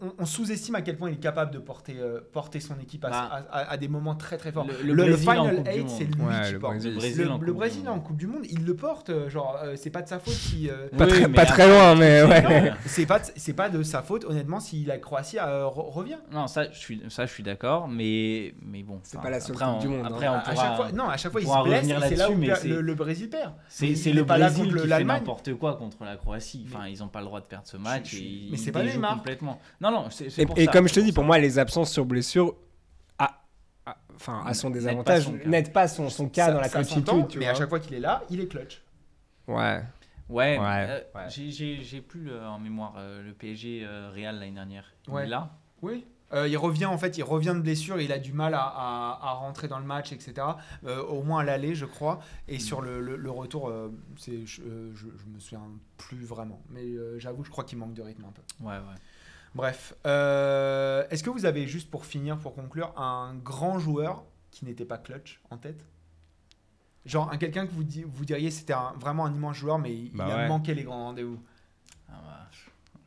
on, on- on sous-estime à quel point il est capable de porter, euh, porter son équipe à, Bah, à- à- à des moments très très forts. le- Le, le le Brésil en Final Coupe du 8, Monde. c'est lui Ouais, qui le porte. Brésil. Le Brésil Le, en le Coupe du Brésil Monde. en Coupe du Monde, il le porte. euh, Genre, euh, c'est pas de sa faute si. euh, Pas, Oui, très, pas loin, mais ouais. c'est pas, de- c'est pas de sa faute, honnêtement, si la Croatie euh, re- revient. Non, ça, je suis, ça, je suis d'accord, mais, mais bon. C'est pas la seule après, Coupe on- du Monde, Après, hein. on pourra- chaque fois, non, à chaque fois, il se blesse et c'est là où le, Brésil perd. C'est le Brésil qui fait n'importe quoi contre la Croatie. Enfin, ils n'ont pas le droit de perdre ce match. Mais c'est pas Neymar. complètement. Non, non, c'est Et, pour et ça, comme je te dis, pour ça. moi, les absences sur blessure, à, à- enfin, à son désavantage, n'aident pas son, son cas Ça- dans la tu mais vois. à chaque fois qu'il est là, il est clutch. Ouais. Ouais, Ouais, euh, ouais. j'ai- plus en mémoire euh, le PSG euh, Real l'année dernière. Il Ouais. est là Oui. Euh, il revient en fait, il revient de blessure, il a du mal à, à- à rentrer dans le match, etc. Euh, au moins à l'aller, je crois. Et sur le, le- le retour, euh, c'est, je, euh, je, je me souviens plus vraiment. Mais euh, j'avoue, je crois qu'il manque de rythme un peu. Ouais, ouais. Bref, euh, est-ce que vous avez juste pour finir, pour conclure, un grand joueur qui n'était pas clutch en tête? Genre un quelqu'un que vous, di- vous diriez c'était vraiment un immense joueur, mais il, Bah il a manqué les grands rendez-vous. Ah, bah,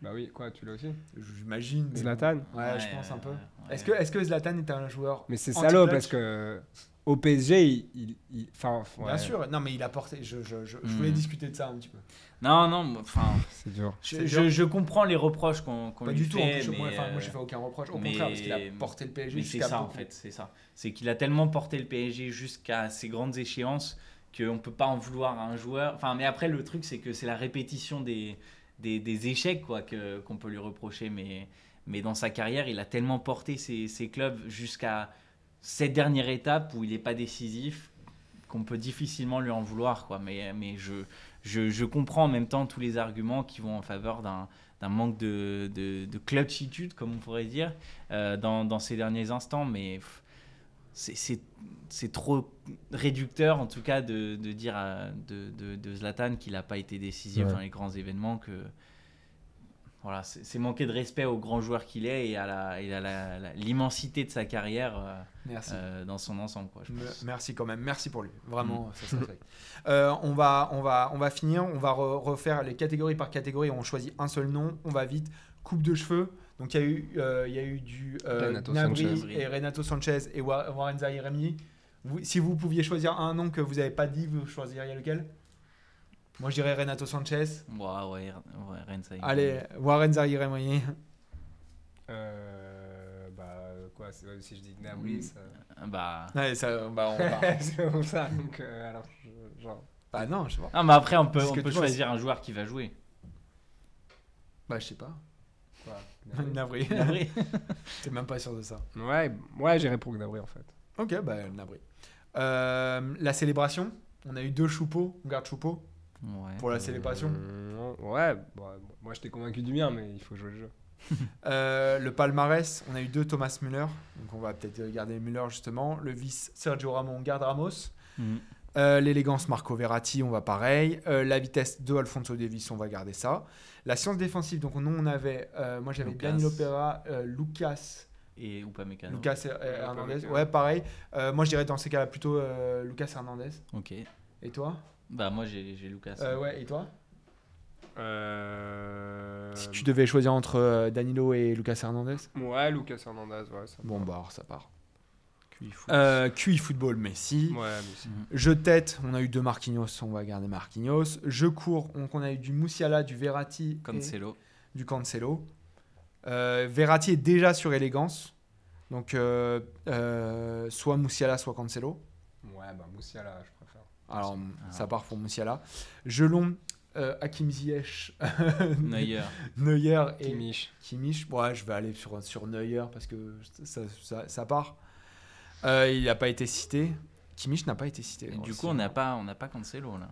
Bah oui, quoi, tu l'as aussi? J'imagine. Zlatan Ouais, je pense un peu. ouais. Est-ce que, Zlatan est un joueur Mais c'est salaud parce que au PSG, il. il- il- Enfin, ouais, Bien sûr, non mais il a porté. Je, je, je, je Hmm. voulais discuter de ça un petit peu. Non, non, enfin, C'est dur. je, je, comprends les reproches qu'on qu'on Pas lui du tout. En fait, plus, mais, moi, enfin, moi, euh, j'ai fait aucun reproche. Au mais- contraire, parce qu'il a porté le PSG Mais c'est jusqu'à ça en fait, c'est ça. C'est qu'il a tellement porté le PSG jusqu'à ces grandes échéances qu'on ne peut pas en vouloir à un joueur. Enfin, mais après, le truc, c'est que c'est la répétition des, des, des échecs quoi, que, qu'on peut lui reprocher. Mais, mais dans sa carrière, il a tellement porté ses, ses clubs jusqu'à cette dernière étape où il n'est pas décisif qu'on peut difficilement lui en vouloir. Quoi. Mais, mais je, je, je comprends en même temps tous les arguments qui vont en faveur d'un manque de, de, de clutchitude, comme on pourrait dire, euh, dans, dans ces derniers instants. Mais c'est- trop réducteur, en tout cas, de, de dire à- de, de, de Zlatan qu'il n'a pas été décisif Ouais. dans les grands événements, que voilà, c'est manquer de respect au grand joueur qu'il est et à la- et à la- la- l'immensité de sa carrière euh, Merci. euh, dans son ensemble. Quoi, je Me- pense. Merci quand même, merci pour lui. Vraiment, Mm. ça se respecte. Euh, on, va, on, va, on va finir, on va re- refaire les catégories par catégorie. On choisit un seul nom, on va vite. Coupe de cheveux. Donc il y, a eu, euh, il y a eu du euh, Renato Sanchez. et Renato Sanchez et Wa- Warren. Vous- Si vous pouviez choisir un nom que vous n'avez pas dit, vous choisiriez lequel? Moi je dirais Renato Sanchez. Ouais, ouais, y est. Allez, Warren Zaïre-Emery. Euh, bah, quoi, c'est- si je dis Gnabry, Mm. ça. Bah, Ouais, ça, bah, on va- c'est comme ça, donc, euh, alors, je- genre. bah non, je sais pas. non, mais après, on peut, Parce on peut choisir un joueur qui va jouer. Bah je sais pas. Quoi Gnabry Nabri. Gnabry. T'es même pas sûr de ça. Ouais, ouais j'irais pour Gnabry en fait. Ok, bah Nabri. Euh, la célébration, on a eu deux choupeaux, on garde choupeau Ouais. pour la célébration. Mm, ouais, bah, moi je t'ai convaincu du mien, mais il faut jouer le jeu. Euh, le palmarès, on a eu deux Thomas Müller, donc on va peut-être garder Müller justement. Le vice Sergio Ramos, on garde Ramos. Mhm. Euh, L'élégance Marco Verratti, on va pareil. Euh, la vitesse de Alfonso Davis, on va garder ça. La science défensive, donc nous on avait, euh, moi j'avais Lucas. Danilo euh, Lucas, Et Upamecano. Lucas Her- Hernandez. Ouais, pareil. Euh, moi je dirais dans ces cas-là plutôt euh, Lucas Hernandez. Ok. Et toi? Bah, moi, j'ai j'ai Lucas. Euh, Ouais, et toi? Euh... Si tu devais choisir entre euh, Danilo et Lucas Hernandez? Ouais, Lucas Hernandez, ouais. Ça me Bon, va. bah alors ça part. QI foot. Euh, QI Football, Messi. Ouais, mais si. Mhm. Je tête, on a eu deux Marquinhos, on va garder Marquinhos. Je cours, donc on a eu du Musiala, du Verratti et Cancelo. du Cancelo. Euh, Verratti est déjà sur élégance. Donc euh, euh, soit Musiala, soit Cancelo. Ouais, bah Moussiala, je. Alors Ah. ça part pour Musiala. Gelon, euh, Hakim Ziyech, Neuer. Neuer et Kimmich. Kimmich, ouais, je vais aller sur, sur Neuer parce que ça, ça, ça part. Euh, il n'a pas été cité. Kimmich n'a pas été cité. Et du coup, on n'a pas, on n'a pas Cancelo là.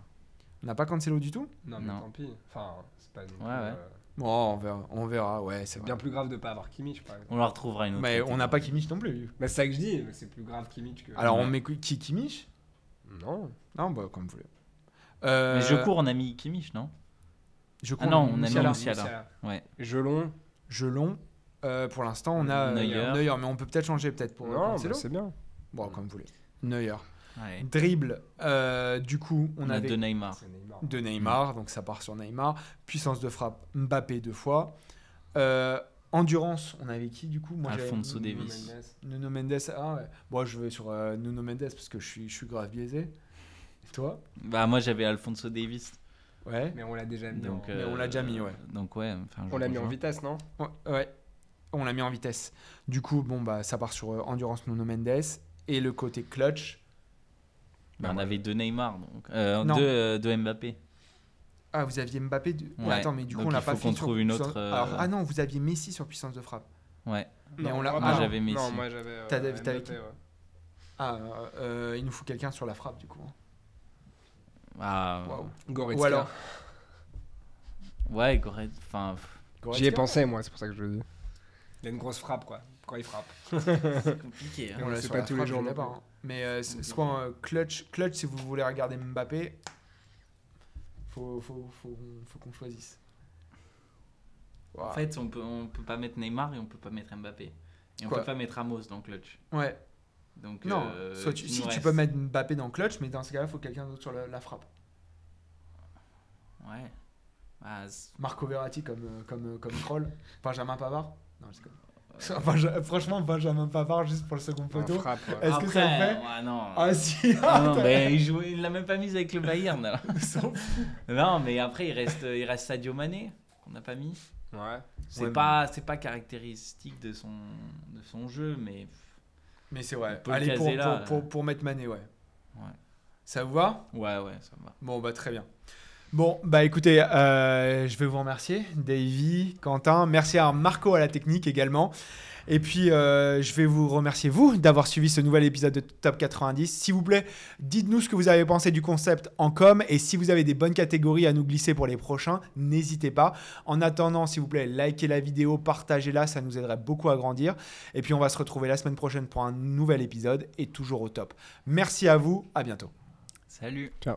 On n'a pas Cancelo du tout? Non, mais Non. tant pis. Enfin, c'est pas plus, Ouais, ouais. euh, Bon, on verra, on verra ouais, c'est bien plus grave de pas avoir Kimmich, par exemple. On la retrouvera une autre. Mais on n'a pas Kimmich non plus. Bah, c'est ça que je dis, c'est plus grave Kimmich que. Alors, on met qui Kimmich? Non. Non, bah, comme vous voulez. Euh, Mais je cours, on a mis Kimmich, non? Je Ah cours, non, on a mis. Musiala. Ouais. Gelon. Gelon. Euh, pour l'instant, on a euh, Neuer. Neuer, mais on peut peut-être changer peut-être pour Non, bah, c'est bien. Bon, comme vous voulez. Neuer. Ouais. Dribble, euh, du coup, on, On, a avait deux Neymar. C'est Neymar. de Neymar, donc ça part sur Neymar. Puissance de frappe, Mbappé deux fois. Euh, endurance, on avait qui du coup? Moi, j'avais Alfonso Nuno Davis. Mendes. Nuno Mendes, ah ouais. Bon, je vais sur euh, Nuno Mendes parce que je suis, je suis grave biaisé. Et toi? Bah moi j'avais Alfonso Davis. Ouais. Mais on l'a déjà mis. Donc, en... Mais on l'a déjà mis, ouais. Donc ouais. On l'a mis en vitesse, non? Ouais, ouais. On l'a mis en vitesse. Du coup, bon, bah, ça part sur euh, endurance Nuno Mendes. Et le côté clutch. Bah, on avait deux Neymar donc. Euh, deux, euh, deux Mbappé. Ah, vous aviez Mbappé. Ouais. attends, mais du coup, Donc on l'a il pas faut fait trouve une autre, euh, Alors, ah non, vous aviez Messi sur puissance de frappe. Ouais. Mais on l'a- ah, moi, j'avais Messi. Non, moi j'avais. euh, Mbappé, ouais. Ah, euh, il nous faut quelqu'un sur la frappe, du coup. hein. Ah, Waouh. Goretzka. Ou alors Ouais, Goret. Enfin, pff, J'y ai Goretzka pensé, moi, c'est pour ça que je le dis. Il a une grosse frappe, quoi. Quand il frappe. c'est compliqué. hein. on l'a pas la tous les jours pas, hein. Mais euh, soit un clutch, clutch si vous voulez regarder Mbappé, faut, faut, faut, faut qu'on choisisse. En fait, on peut, on peut pas mettre Neymar et on peut pas mettre Mbappé. Et on Quoi peut pas mettre Ramos dans clutch. ouais. Donc, Non, euh, soit tu- il si tu peux mettre Mbappé dans clutch, mais dans ce cas-là, il faut quelqu'un d'autre sur la, la frappe. Ouais. Bah, Marco Verratti comme, euh, comme, euh, comme troll. Benjamin Pavard Non, je déconne. Benja- Franchement, Benjamin Pavard, juste pour le second poteau. ouais. Est-ce que ça le fait ouais, non. Ah si Ah non, mais il, joue- il l'a même pas mise avec le Bayern. alors. Non, mais après, il reste, il reste Sadio Mané, qu'on n'a pas mis. Ouais. C'est Ouais, pas, c'est pas caractéristique de son, de son jeu, mais Mais c'est le Allez, pour, là, pour, pour, pour mettre Mané, ouais. Ouais. Ça vous va? Ouais, ouais, ça va. Bon, bah très bien. Bon, bah écoutez, euh, je vais vous remercier, Davy, Quentin. Merci à Marco à la technique également. Et puis, euh, je vais vous remercier, vous, d'avoir suivi ce nouvel épisode de Top 90. S'il vous plaît, dites-nous ce que vous avez pensé du concept en com. Et si vous avez des bonnes catégories à nous glisser pour les prochains, n'hésitez pas. En attendant, s'il vous plaît, likez la vidéo, partagez-la, ça nous aiderait beaucoup à grandir. Et puis, on va se retrouver la semaine prochaine pour un nouvel épisode et toujours au top. Merci à vous, à bientôt. Salut. Ciao.